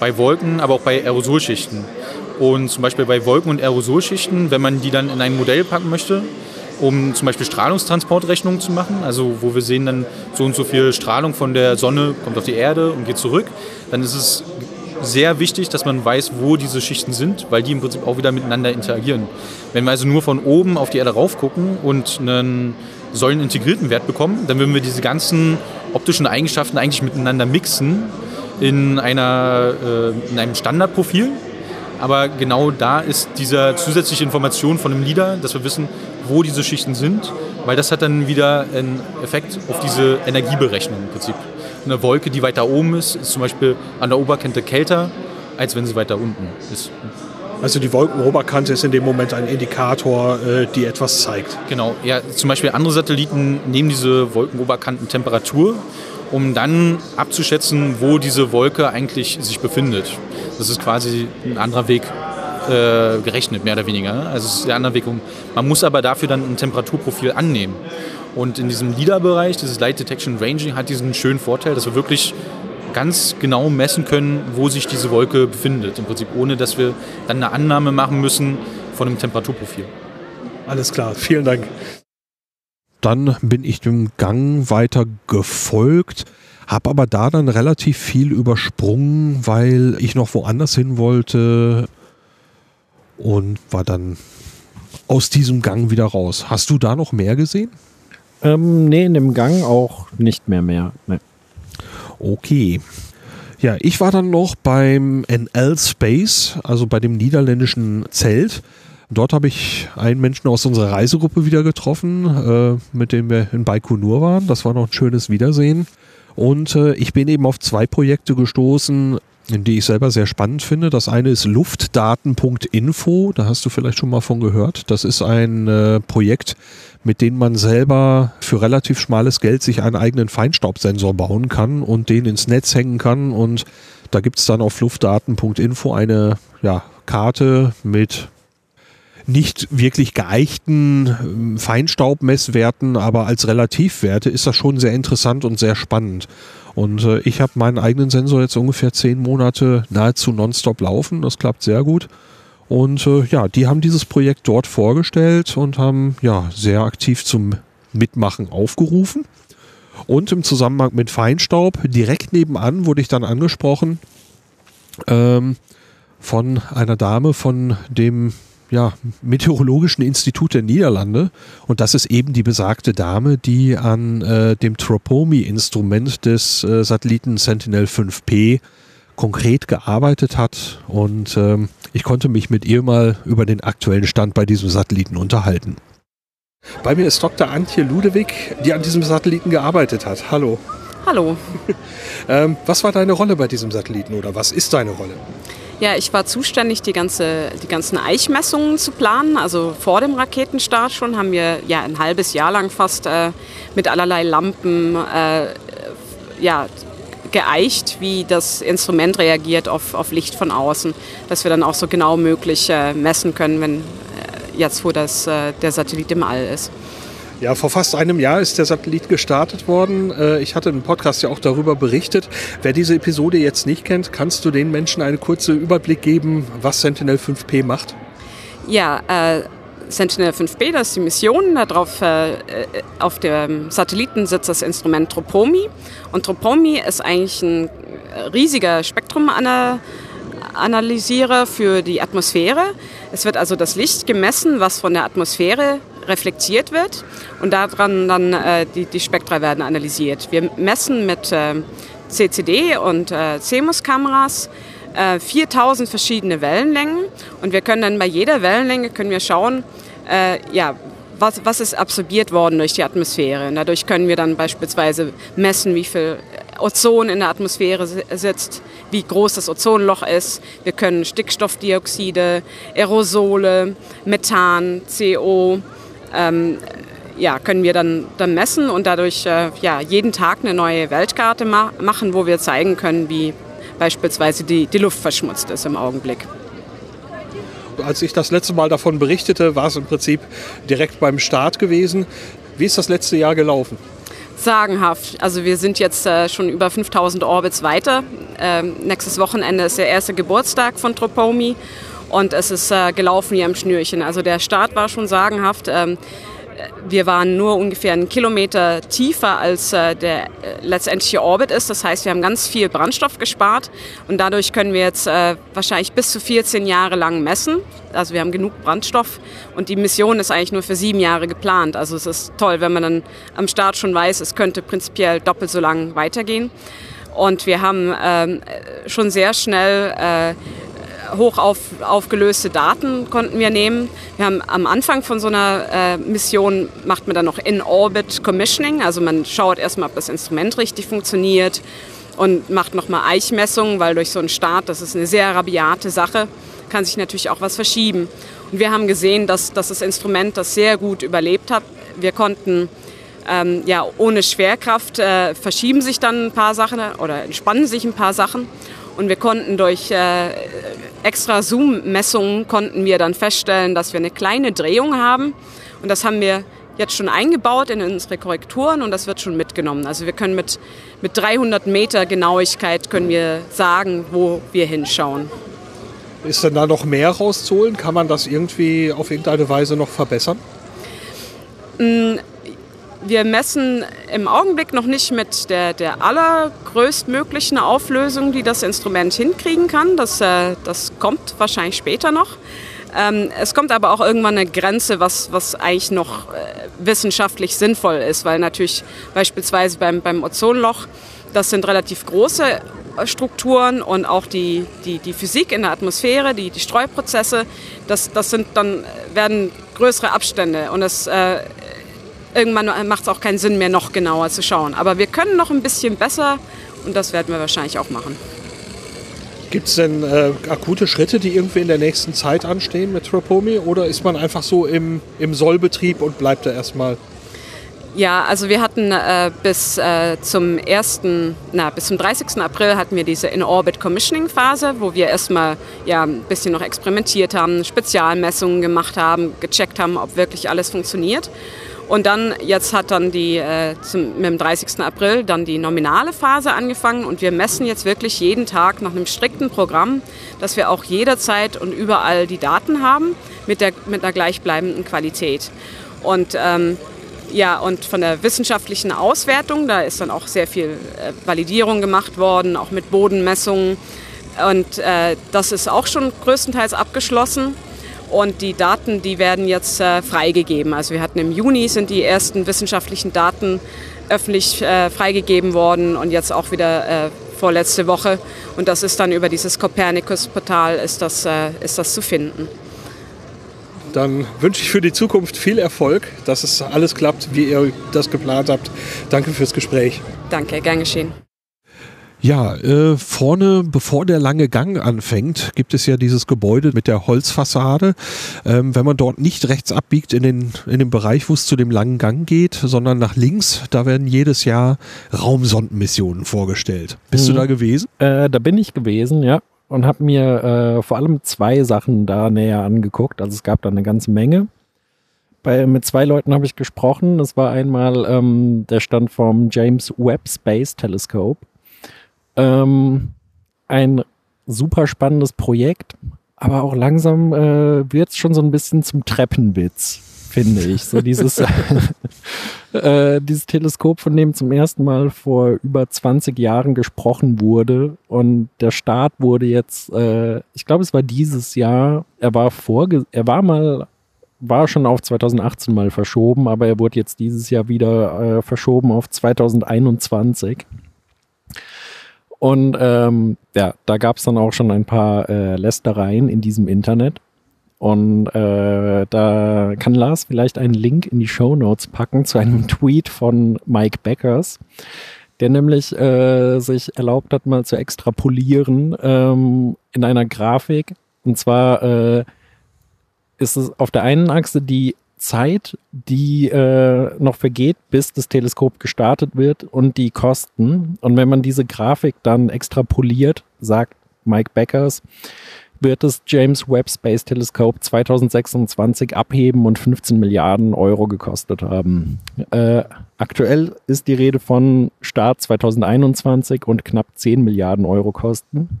Bei Wolken, aber auch bei Aerosolschichten. Und zum Beispiel bei Wolken- und Aerosolschichten, wenn man die dann in ein Modell packen möchte, um zum Beispiel Strahlungstransportrechnungen zu machen, also wo wir sehen dann so und so viel Strahlung von der Sonne kommt auf die Erde und geht zurück, dann ist es sehr wichtig, dass man weiß, wo diese Schichten sind, weil die im Prinzip auch wieder miteinander interagieren. Wenn wir also nur von oben auf die Erde rauf gucken und einen säulenintegrierten Wert bekommen, dann würden wir diese ganzen optischen Eigenschaften eigentlich miteinander mixen in, einer, äh, in einem Standardprofil. Aber genau da ist diese zusätzliche Information von dem LIDAR, dass wir wissen, wo diese Schichten sind, weil das hat dann wieder einen Effekt auf diese Energieberechnung im Prinzip. Eine Wolke, die weiter oben ist, ist zum Beispiel an der Oberkante kälter, als wenn sie weiter unten ist. Also die Wolkenoberkante ist in dem Moment ein Indikator, äh, die etwas zeigt. Genau, ja, zum Beispiel andere Satelliten nehmen diese Wolkenoberkantentemperatur, um dann abzuschätzen, wo diese Wolke eigentlich sich befindet. Das ist quasi ein anderer Weg, äh, gerechnet, mehr oder weniger. Ne? Also es ist der andere Weg. Man muss aber dafür dann ein Temperaturprofil annehmen. Und in diesem LIDAR-Bereich, dieses Light Detection Ranging, hat diesen schönen Vorteil, dass wir wirklich ganz genau messen können, wo sich diese Wolke befindet. Im Prinzip ohne, dass wir dann eine Annahme machen müssen von einem Temperaturprofil. Alles klar, vielen Dank. Dann bin ich dem Gang weiter gefolgt, habe aber da dann relativ viel übersprungen, weil ich noch woanders hin wollte und war dann aus diesem Gang wieder raus. Hast du da noch mehr gesehen? Ähm, nee, in dem Gang auch nicht mehr mehr. Nee. Okay. Ja, ich war dann noch beim NL Space, also bei dem niederländischen Zelt. Dort habe ich einen Menschen aus unserer Reisegruppe wieder getroffen, äh, mit dem wir in Baikonur waren. Das war noch ein schönes Wiedersehen. Und äh, ich bin eben auf zwei Projekte gestoßen, die ich selber sehr spannend finde. Das eine ist luftdaten.info, da hast du vielleicht schon mal von gehört. Das ist ein äh, Projekt, mit dem man selber für relativ schmales Geld sich einen eigenen Feinstaubsensor bauen kann und den ins Netz hängen kann. Und da gibt es dann auf luftdaten.info eine ja, Karte mit nicht wirklich geeichten ähm, Feinstaubmesswerten, aber als Relativwerte ist das schon sehr interessant und sehr spannend. Und äh, ich habe meinen eigenen Sensor jetzt ungefähr zehn Monate nahezu nonstop laufen. Das klappt sehr gut. Und äh, ja, die haben dieses Projekt dort vorgestellt und haben ja sehr aktiv zum Mitmachen aufgerufen. Und im Zusammenhang mit Feinstaub, direkt nebenan wurde ich dann angesprochen ähm, von einer Dame von dem ja, Meteorologischen Institut der Niederlande. Und das ist eben die besagte Dame, die an äh, dem Tropomi-Instrument des äh, Satelliten Sentinel-5P konkret gearbeitet hat. Und ähm, ich konnte mich mit ihr mal über den aktuellen Stand bei diesem Satelliten unterhalten. Bei mir ist Dr. Antje Ludewig, die an diesem Satelliten gearbeitet hat. Hallo. Hallo. ähm, was war deine Rolle bei diesem Satelliten oder was ist deine Rolle? Ja, ich war zuständig, die, ganze, die ganzen Eichmessungen zu planen. Also vor dem Raketenstart schon haben wir ja ein halbes Jahr lang fast äh, mit allerlei Lampen äh, ja, geeicht, wie das Instrument reagiert auf, auf Licht von außen, dass wir dann auch so genau möglich äh, messen können, wenn äh, jetzt, wo das, äh, der Satellit im All ist. Ja, vor fast einem Jahr ist der Satellit gestartet worden. Äh, ich hatte im Podcast ja auch darüber berichtet. Wer diese Episode jetzt nicht kennt, kannst du den Menschen einen kurzen Überblick geben, was Sentinel 5P macht? Ja, äh, Sentinel 5B, das ist die Mission. Darauf, äh, auf dem Satelliten sitzt das Instrument Tropomi. Und Tropomi ist eigentlich ein riesiger Spektrumanalyserer für die Atmosphäre. Es wird also das Licht gemessen, was von der Atmosphäre reflektiert wird und daran dann äh, die, die Spektra werden analysiert. Wir messen mit äh, CCD und äh, CMOS-Kameras 4000 äh, verschiedene Wellenlängen und wir können dann bei jeder Wellenlänge können wir schauen, äh, ja, was, was ist absorbiert worden durch die Atmosphäre. Und dadurch können wir dann beispielsweise messen, wie viel Ozon in der Atmosphäre sitzt, wie groß das Ozonloch ist. Wir können Stickstoffdioxide, Aerosole, Methan, CO, ähm, ja, können wir dann, dann messen und dadurch äh, ja, jeden Tag eine neue Weltkarte ma machen, wo wir zeigen können, wie beispielsweise die, die Luft verschmutzt ist im Augenblick. Als ich das letzte Mal davon berichtete, war es im Prinzip direkt beim Start gewesen. Wie ist das letzte Jahr gelaufen? Sagenhaft. Also wir sind jetzt äh, schon über 5000 Orbits weiter. Ähm, nächstes Wochenende ist der erste Geburtstag von Tropomi und es ist äh, gelaufen wie am Schnürchen. Also der Start war schon sagenhaft. Ähm, wir waren nur ungefähr einen Kilometer tiefer als äh, der äh, letztendliche Orbit ist. Das heißt, wir haben ganz viel Brandstoff gespart und dadurch können wir jetzt äh, wahrscheinlich bis zu 14 Jahre lang messen. Also wir haben genug Brandstoff und die Mission ist eigentlich nur für sieben Jahre geplant. Also es ist toll, wenn man dann am Start schon weiß, es könnte prinzipiell doppelt so lang weitergehen. Und wir haben ähm, schon sehr schnell äh, hoch auf, aufgelöste Daten konnten wir nehmen. Wir haben am Anfang von so einer äh, Mission macht man dann noch In-Orbit Commissioning, also man schaut erstmal, ob das Instrument richtig funktioniert und macht nochmal Eichmessungen, weil durch so einen Start, das ist eine sehr rabiate Sache, kann sich natürlich auch was verschieben. Und wir haben gesehen, dass, dass das Instrument das sehr gut überlebt hat. Wir konnten ähm, ja, ohne Schwerkraft äh, verschieben sich dann ein paar Sachen oder entspannen sich ein paar Sachen. Und wir konnten durch äh, extra Zoom-Messungen konnten wir dann feststellen, dass wir eine kleine Drehung haben. Und das haben wir jetzt schon eingebaut in unsere Korrekturen und das wird schon mitgenommen. Also wir können mit, mit 300 Meter Genauigkeit können wir sagen, wo wir hinschauen. Ist denn da noch mehr rauszuholen? Kann man das irgendwie auf irgendeine Weise noch verbessern? Wir messen im Augenblick noch nicht mit der, der allergrößtmöglichen Auflösung, die das Instrument hinkriegen kann. Das, äh, das kommt wahrscheinlich später noch. Ähm, es kommt aber auch irgendwann eine Grenze, was, was eigentlich noch äh, wissenschaftlich sinnvoll ist, weil natürlich beispielsweise beim, beim Ozonloch, das sind relativ große äh, Strukturen und auch die, die, die Physik in der Atmosphäre, die, die Streuprozesse, das, das sind dann werden größere Abstände und es äh, irgendwann macht es auch keinen Sinn mehr, noch genauer zu schauen. Aber wir können noch ein bisschen besser und das werden wir wahrscheinlich auch machen. Gibt es denn äh, akute Schritte, die irgendwie in der nächsten Zeit anstehen mit Tropomi oder ist man einfach so im, im Sollbetrieb und bleibt da erstmal? Ja, also wir hatten äh, bis äh, zum ersten, na, bis zum 30. April hatten wir diese In-Orbit Commissioning Phase, wo wir erstmal ja ein bisschen noch experimentiert haben, Spezialmessungen gemacht haben, gecheckt haben, ob wirklich alles funktioniert. Und dann, jetzt hat dann die, äh, zum, mit dem 30. April dann die nominale Phase angefangen und wir messen jetzt wirklich jeden Tag nach einem strikten Programm, dass wir auch jederzeit und überall die Daten haben mit, der, mit einer gleichbleibenden Qualität. Und ähm, ja, und von der wissenschaftlichen Auswertung, da ist dann auch sehr viel äh, Validierung gemacht worden, auch mit Bodenmessungen. Und äh, das ist auch schon größtenteils abgeschlossen. Und die Daten, die werden jetzt äh, freigegeben. Also wir hatten im Juni sind die ersten wissenschaftlichen Daten öffentlich äh, freigegeben worden und jetzt auch wieder äh, vorletzte Woche. Und das ist dann über dieses Copernicus-Portal ist das, äh, ist das zu finden. Dann wünsche ich für die Zukunft viel Erfolg, dass es alles klappt, wie ihr das geplant habt. Danke fürs Gespräch. Danke, gern geschehen. Ja, äh, vorne, bevor der lange Gang anfängt, gibt es ja dieses Gebäude mit der Holzfassade. Ähm, wenn man dort nicht rechts abbiegt in den, in den Bereich, wo es zu dem langen Gang geht, sondern nach links, da werden jedes Jahr Raumsondenmissionen vorgestellt. Bist mhm. du da gewesen? Äh, da bin ich gewesen, ja und habe mir äh, vor allem zwei Sachen da näher angeguckt. Also es gab da eine ganze Menge. Bei, mit zwei Leuten habe ich gesprochen. Das war einmal ähm, der Stand vom James Webb Space Telescope. Ähm, ein super spannendes Projekt, aber auch langsam äh, wird es schon so ein bisschen zum Treppenwitz finde ich. So dieses, äh, dieses Teleskop, von dem zum ersten Mal vor über 20 Jahren gesprochen wurde. Und der Start wurde jetzt, äh, ich glaube, es war dieses Jahr, er war vorge er war mal war schon auf 2018 mal verschoben, aber er wurde jetzt dieses Jahr wieder äh, verschoben auf 2021. Und ähm, ja, da gab es dann auch schon ein paar äh, Lästereien in diesem Internet. Und äh, da kann Lars vielleicht einen Link in die Show Notes packen zu einem Tweet von Mike Beckers, der nämlich äh, sich erlaubt hat, mal zu extrapolieren ähm, in einer Grafik. Und zwar äh, ist es auf der einen Achse die Zeit, die äh, noch vergeht, bis das Teleskop gestartet wird und die Kosten. Und wenn man diese Grafik dann extrapoliert, sagt Mike Beckers, wird das James Webb Space Telescope 2026 abheben und 15 Milliarden Euro gekostet haben. Äh, aktuell ist die Rede von Start 2021 und knapp 10 Milliarden Euro kosten.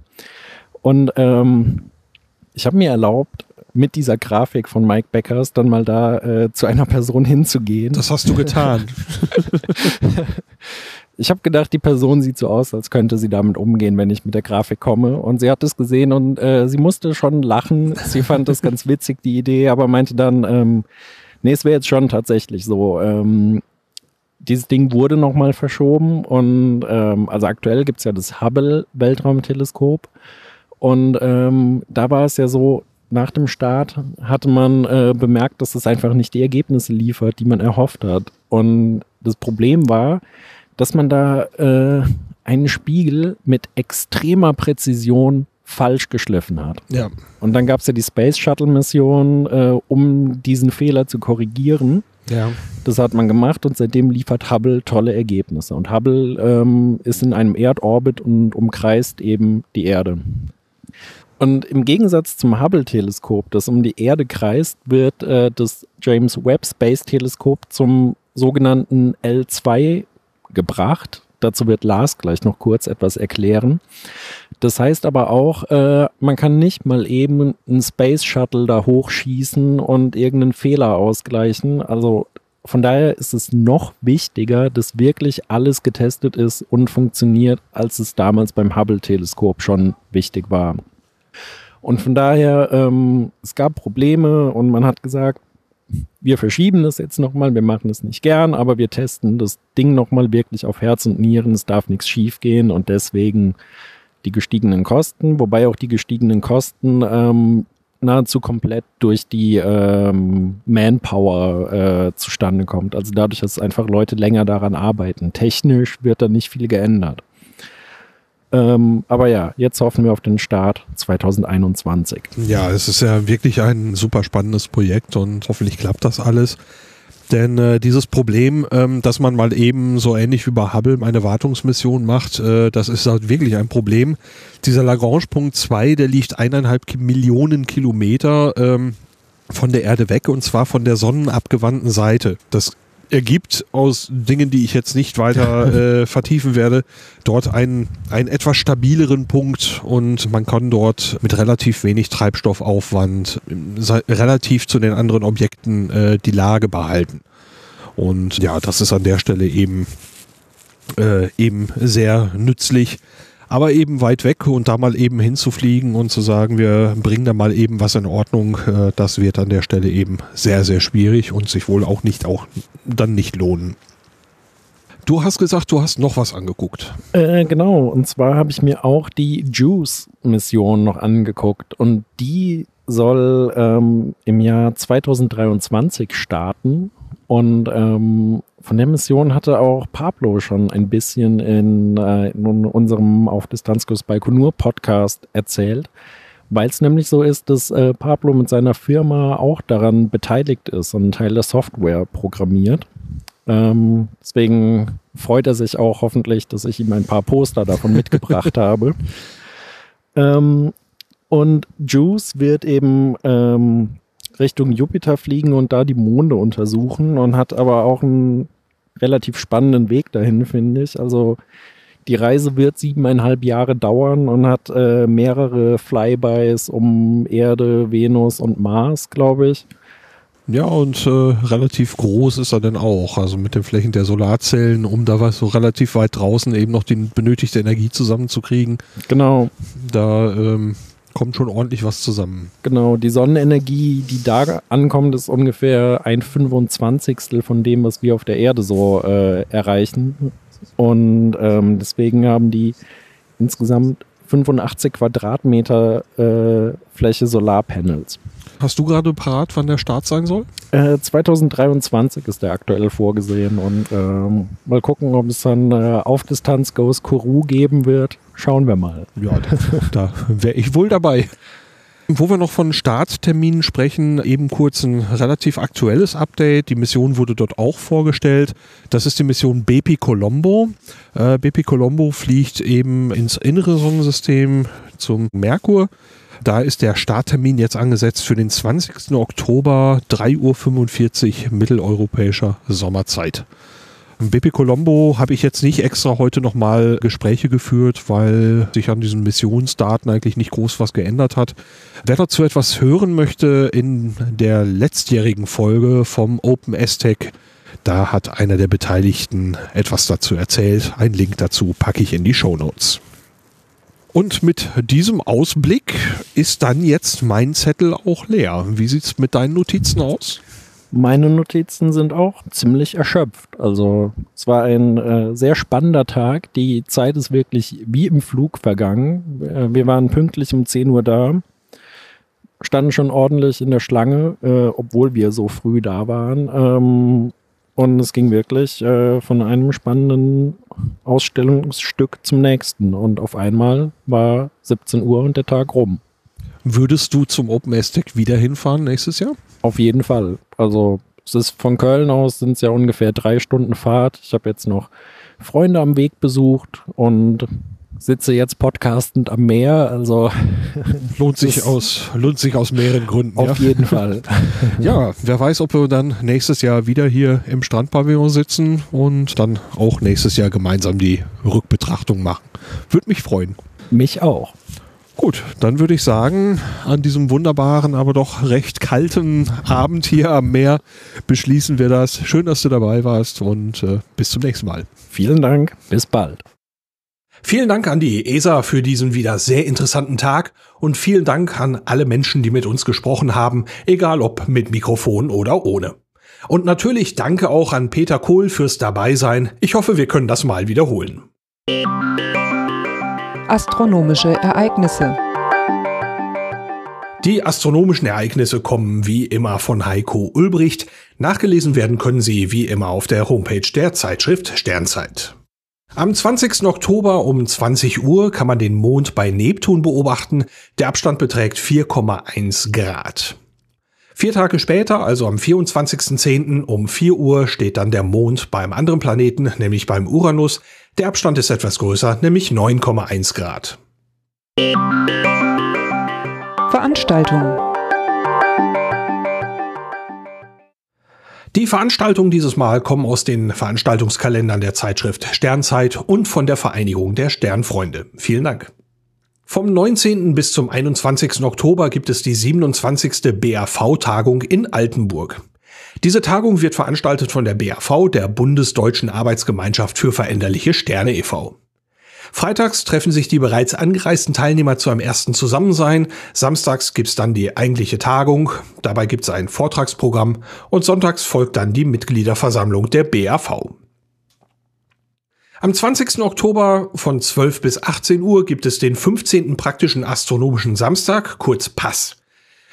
Und ähm, ich habe mir erlaubt, mit dieser Grafik von Mike Beckers dann mal da äh, zu einer Person hinzugehen. Das hast du getan. ich habe gedacht, die Person sieht so aus, als könnte sie damit umgehen, wenn ich mit der Grafik komme. Und sie hat es gesehen und äh, sie musste schon lachen. Sie fand das ganz witzig, die Idee, aber meinte dann, ähm, nee, es wäre jetzt schon tatsächlich so. Ähm, dieses Ding wurde nochmal verschoben und ähm, also aktuell gibt's ja das Hubble-Weltraumteleskop. Und ähm, da war es ja so, nach dem Start hatte man äh, bemerkt, dass es einfach nicht die Ergebnisse liefert, die man erhofft hat. Und das Problem war, dass man da äh, einen Spiegel mit extremer Präzision falsch geschliffen hat. Ja. Und dann gab es ja die Space Shuttle Mission, äh, um diesen Fehler zu korrigieren. Ja. Das hat man gemacht und seitdem liefert Hubble tolle Ergebnisse. Und Hubble ähm, ist in einem Erdorbit und umkreist eben die Erde. Und im Gegensatz zum Hubble-Teleskop, das um die Erde kreist, wird äh, das James Webb Space Teleskop zum sogenannten L2 gebracht. Dazu wird Lars gleich noch kurz etwas erklären. Das heißt aber auch, äh, man kann nicht mal eben einen Space Shuttle da hochschießen und irgendeinen Fehler ausgleichen. Also von daher ist es noch wichtiger, dass wirklich alles getestet ist und funktioniert, als es damals beim Hubble-Teleskop schon wichtig war. Und von daher, ähm, es gab Probleme und man hat gesagt, wir verschieben das jetzt nochmal, wir machen es nicht gern, aber wir testen das Ding nochmal wirklich auf Herz und Nieren, es darf nichts schief gehen und deswegen die gestiegenen Kosten, wobei auch die gestiegenen Kosten ähm, nahezu komplett durch die ähm, Manpower äh, zustande kommt. Also dadurch, dass einfach Leute länger daran arbeiten. Technisch wird da nicht viel geändert. Ähm, aber ja, jetzt hoffen wir auf den Start 2021. Ja, es ist ja wirklich ein super spannendes Projekt und hoffentlich klappt das alles. Denn äh, dieses Problem, ähm, dass man mal eben so ähnlich wie bei Hubble eine Wartungsmission macht, äh, das ist halt wirklich ein Problem. Dieser Lagrange-Punkt 2, der liegt eineinhalb Millionen Kilometer ähm, von der Erde weg und zwar von der sonnenabgewandten Seite. Das ergibt aus Dingen, die ich jetzt nicht weiter äh, vertiefen werde, dort einen, einen etwas stabileren Punkt und man kann dort mit relativ wenig Treibstoffaufwand relativ zu den anderen Objekten äh, die Lage behalten. Und ja, das ist an der Stelle eben, äh, eben sehr nützlich aber eben weit weg und da mal eben hinzufliegen und zu sagen, wir bringen da mal eben was in Ordnung, äh, das wird an der Stelle eben sehr, sehr schwierig und sich wohl auch nicht auch dann nicht lohnen. Du hast gesagt, du hast noch was angeguckt. Äh, genau, und zwar habe ich mir auch die Juice-Mission noch angeguckt und die soll ähm, im Jahr 2023 starten und ähm, von der Mission hatte auch Pablo schon ein bisschen in, äh, in unserem Auf Distanzkurs Balkonur Podcast erzählt, weil es nämlich so ist, dass äh, Pablo mit seiner Firma auch daran beteiligt ist und einen Teil der Software programmiert. Ähm, deswegen freut er sich auch hoffentlich, dass ich ihm ein paar Poster davon mitgebracht habe. Ähm, und Juice wird eben ähm, Richtung Jupiter fliegen und da die Monde untersuchen und hat aber auch einen relativ spannenden Weg dahin, finde ich. Also die Reise wird siebeneinhalb Jahre dauern und hat äh, mehrere Flybys um Erde, Venus und Mars, glaube ich. Ja, und äh, relativ groß ist er dann auch. Also mit den Flächen der Solarzellen, um da was so relativ weit draußen eben noch die benötigte Energie zusammenzukriegen. Genau. Da ähm, kommt schon ordentlich was zusammen. Genau, die Sonnenenergie, die da ankommt, ist ungefähr ein 25. von dem, was wir auf der Erde so äh, erreichen. Und ähm, deswegen haben die insgesamt 85 Quadratmeter äh, Fläche Solarpanels. Hast du gerade parat, wann der Start sein soll? Äh, 2023 ist der aktuell vorgesehen und ähm, mal gucken, ob es dann äh, auf Distanz Goes Kourou geben wird. Schauen wir mal. Ja, da, da wäre ich wohl dabei. Wo wir noch von Startterminen sprechen, eben kurz ein relativ aktuelles Update. Die Mission wurde dort auch vorgestellt. Das ist die Mission Bepi Colombo. Äh, Bepi Colombo fliegt eben ins innere Sonnensystem zum Merkur da ist der Starttermin jetzt angesetzt für den 20. Oktober, 3.45 Uhr mitteleuropäischer Sommerzeit. BP Colombo habe ich jetzt nicht extra heute nochmal Gespräche geführt, weil sich an diesen Missionsdaten eigentlich nicht groß was geändert hat. Wer dazu etwas hören möchte, in der letztjährigen Folge vom Open STEC, da hat einer der Beteiligten etwas dazu erzählt. Ein Link dazu packe ich in die Show Notes. Und mit diesem Ausblick ist dann jetzt mein Zettel auch leer. Wie sieht es mit deinen Notizen aus? Meine Notizen sind auch ziemlich erschöpft. Also es war ein äh, sehr spannender Tag. Die Zeit ist wirklich wie im Flug vergangen. Äh, wir waren pünktlich um 10 Uhr da, standen schon ordentlich in der Schlange, äh, obwohl wir so früh da waren. Ähm, und es ging wirklich äh, von einem spannenden Ausstellungsstück zum nächsten. Und auf einmal war 17 Uhr und der Tag rum. Würdest du zum Open Aztec wieder hinfahren nächstes Jahr? Auf jeden Fall. Also es ist von Köln aus sind es ja ungefähr drei Stunden Fahrt. Ich habe jetzt noch Freunde am Weg besucht und sitze jetzt podcastend am Meer, also lohnt sich aus lohnt sich aus mehreren Gründen. Auf ja. jeden Fall. ja, wer weiß, ob wir dann nächstes Jahr wieder hier im Strandpavillon sitzen und dann auch nächstes Jahr gemeinsam die Rückbetrachtung machen. Würde mich freuen. Mich auch. Gut, dann würde ich sagen, an diesem wunderbaren, aber doch recht kalten Abend hier am Meer beschließen wir das. Schön, dass du dabei warst und äh, bis zum nächsten Mal. Vielen Dank, bis bald. Vielen Dank an die ESA für diesen wieder sehr interessanten Tag und vielen Dank an alle Menschen, die mit uns gesprochen haben, egal ob mit Mikrofon oder ohne. Und natürlich danke auch an Peter Kohl fürs Dabeisein. Ich hoffe, wir können das mal wiederholen. Astronomische Ereignisse Die astronomischen Ereignisse kommen wie immer von Heiko Ulbricht. Nachgelesen werden können sie wie immer auf der Homepage der Zeitschrift Sternzeit. Am 20. Oktober um 20 Uhr kann man den Mond bei Neptun beobachten. Der Abstand beträgt 4,1 Grad. Vier Tage später, also am 24.10. um 4 Uhr, steht dann der Mond beim anderen Planeten, nämlich beim Uranus. Der Abstand ist etwas größer, nämlich 9,1 Grad. Veranstaltung Die Veranstaltungen dieses Mal kommen aus den Veranstaltungskalendern der Zeitschrift Sternzeit und von der Vereinigung der Sternfreunde. Vielen Dank. Vom 19. bis zum 21. Oktober gibt es die 27. BAV-Tagung in Altenburg. Diese Tagung wird veranstaltet von der BAV, der Bundesdeutschen Arbeitsgemeinschaft für veränderliche Sterne e.V. Freitags treffen sich die bereits angereisten Teilnehmer zu einem ersten Zusammensein. Samstags gibt's dann die eigentliche Tagung. Dabei gibt's ein Vortragsprogramm. Und sonntags folgt dann die Mitgliederversammlung der BAV. Am 20. Oktober von 12 bis 18 Uhr gibt es den 15. praktischen astronomischen Samstag, kurz Pass.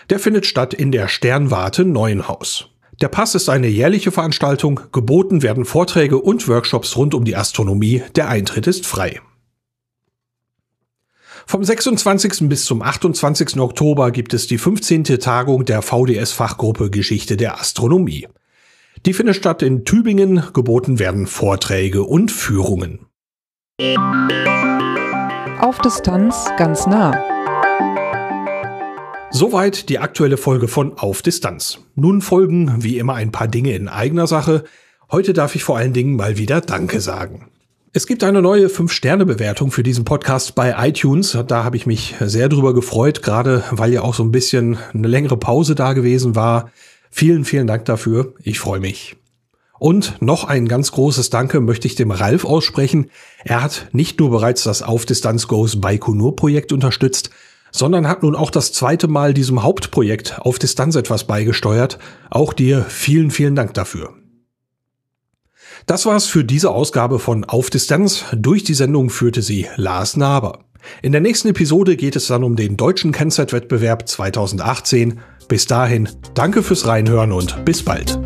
Der findet statt in der Sternwarte Neuenhaus. Der Pass ist eine jährliche Veranstaltung, geboten werden Vorträge und Workshops rund um die Astronomie, der Eintritt ist frei. Vom 26. bis zum 28. Oktober gibt es die 15. Tagung der VDS-Fachgruppe Geschichte der Astronomie. Die findet statt in Tübingen, geboten werden Vorträge und Führungen. Auf Distanz ganz nah. Soweit die aktuelle Folge von Auf Distanz. Nun folgen wie immer ein paar Dinge in eigener Sache. Heute darf ich vor allen Dingen mal wieder Danke sagen. Es gibt eine neue 5-Sterne-Bewertung für diesen Podcast bei iTunes. Da habe ich mich sehr drüber gefreut, gerade weil ja auch so ein bisschen eine längere Pause da gewesen war. Vielen, vielen Dank dafür. Ich freue mich. Und noch ein ganz großes Danke möchte ich dem Ralf aussprechen. Er hat nicht nur bereits das Auf Distanz Goes Baikonur Projekt unterstützt, sondern hat nun auch das zweite Mal diesem Hauptprojekt Auf Distanz etwas beigesteuert. Auch dir vielen, vielen Dank dafür. Das war's für diese Ausgabe von Auf Distanz. Durch die Sendung führte sie Lars Naber. In der nächsten Episode geht es dann um den deutschen Kennzeitwettbewerb 2018. Bis dahin, danke fürs Reinhören und bis bald.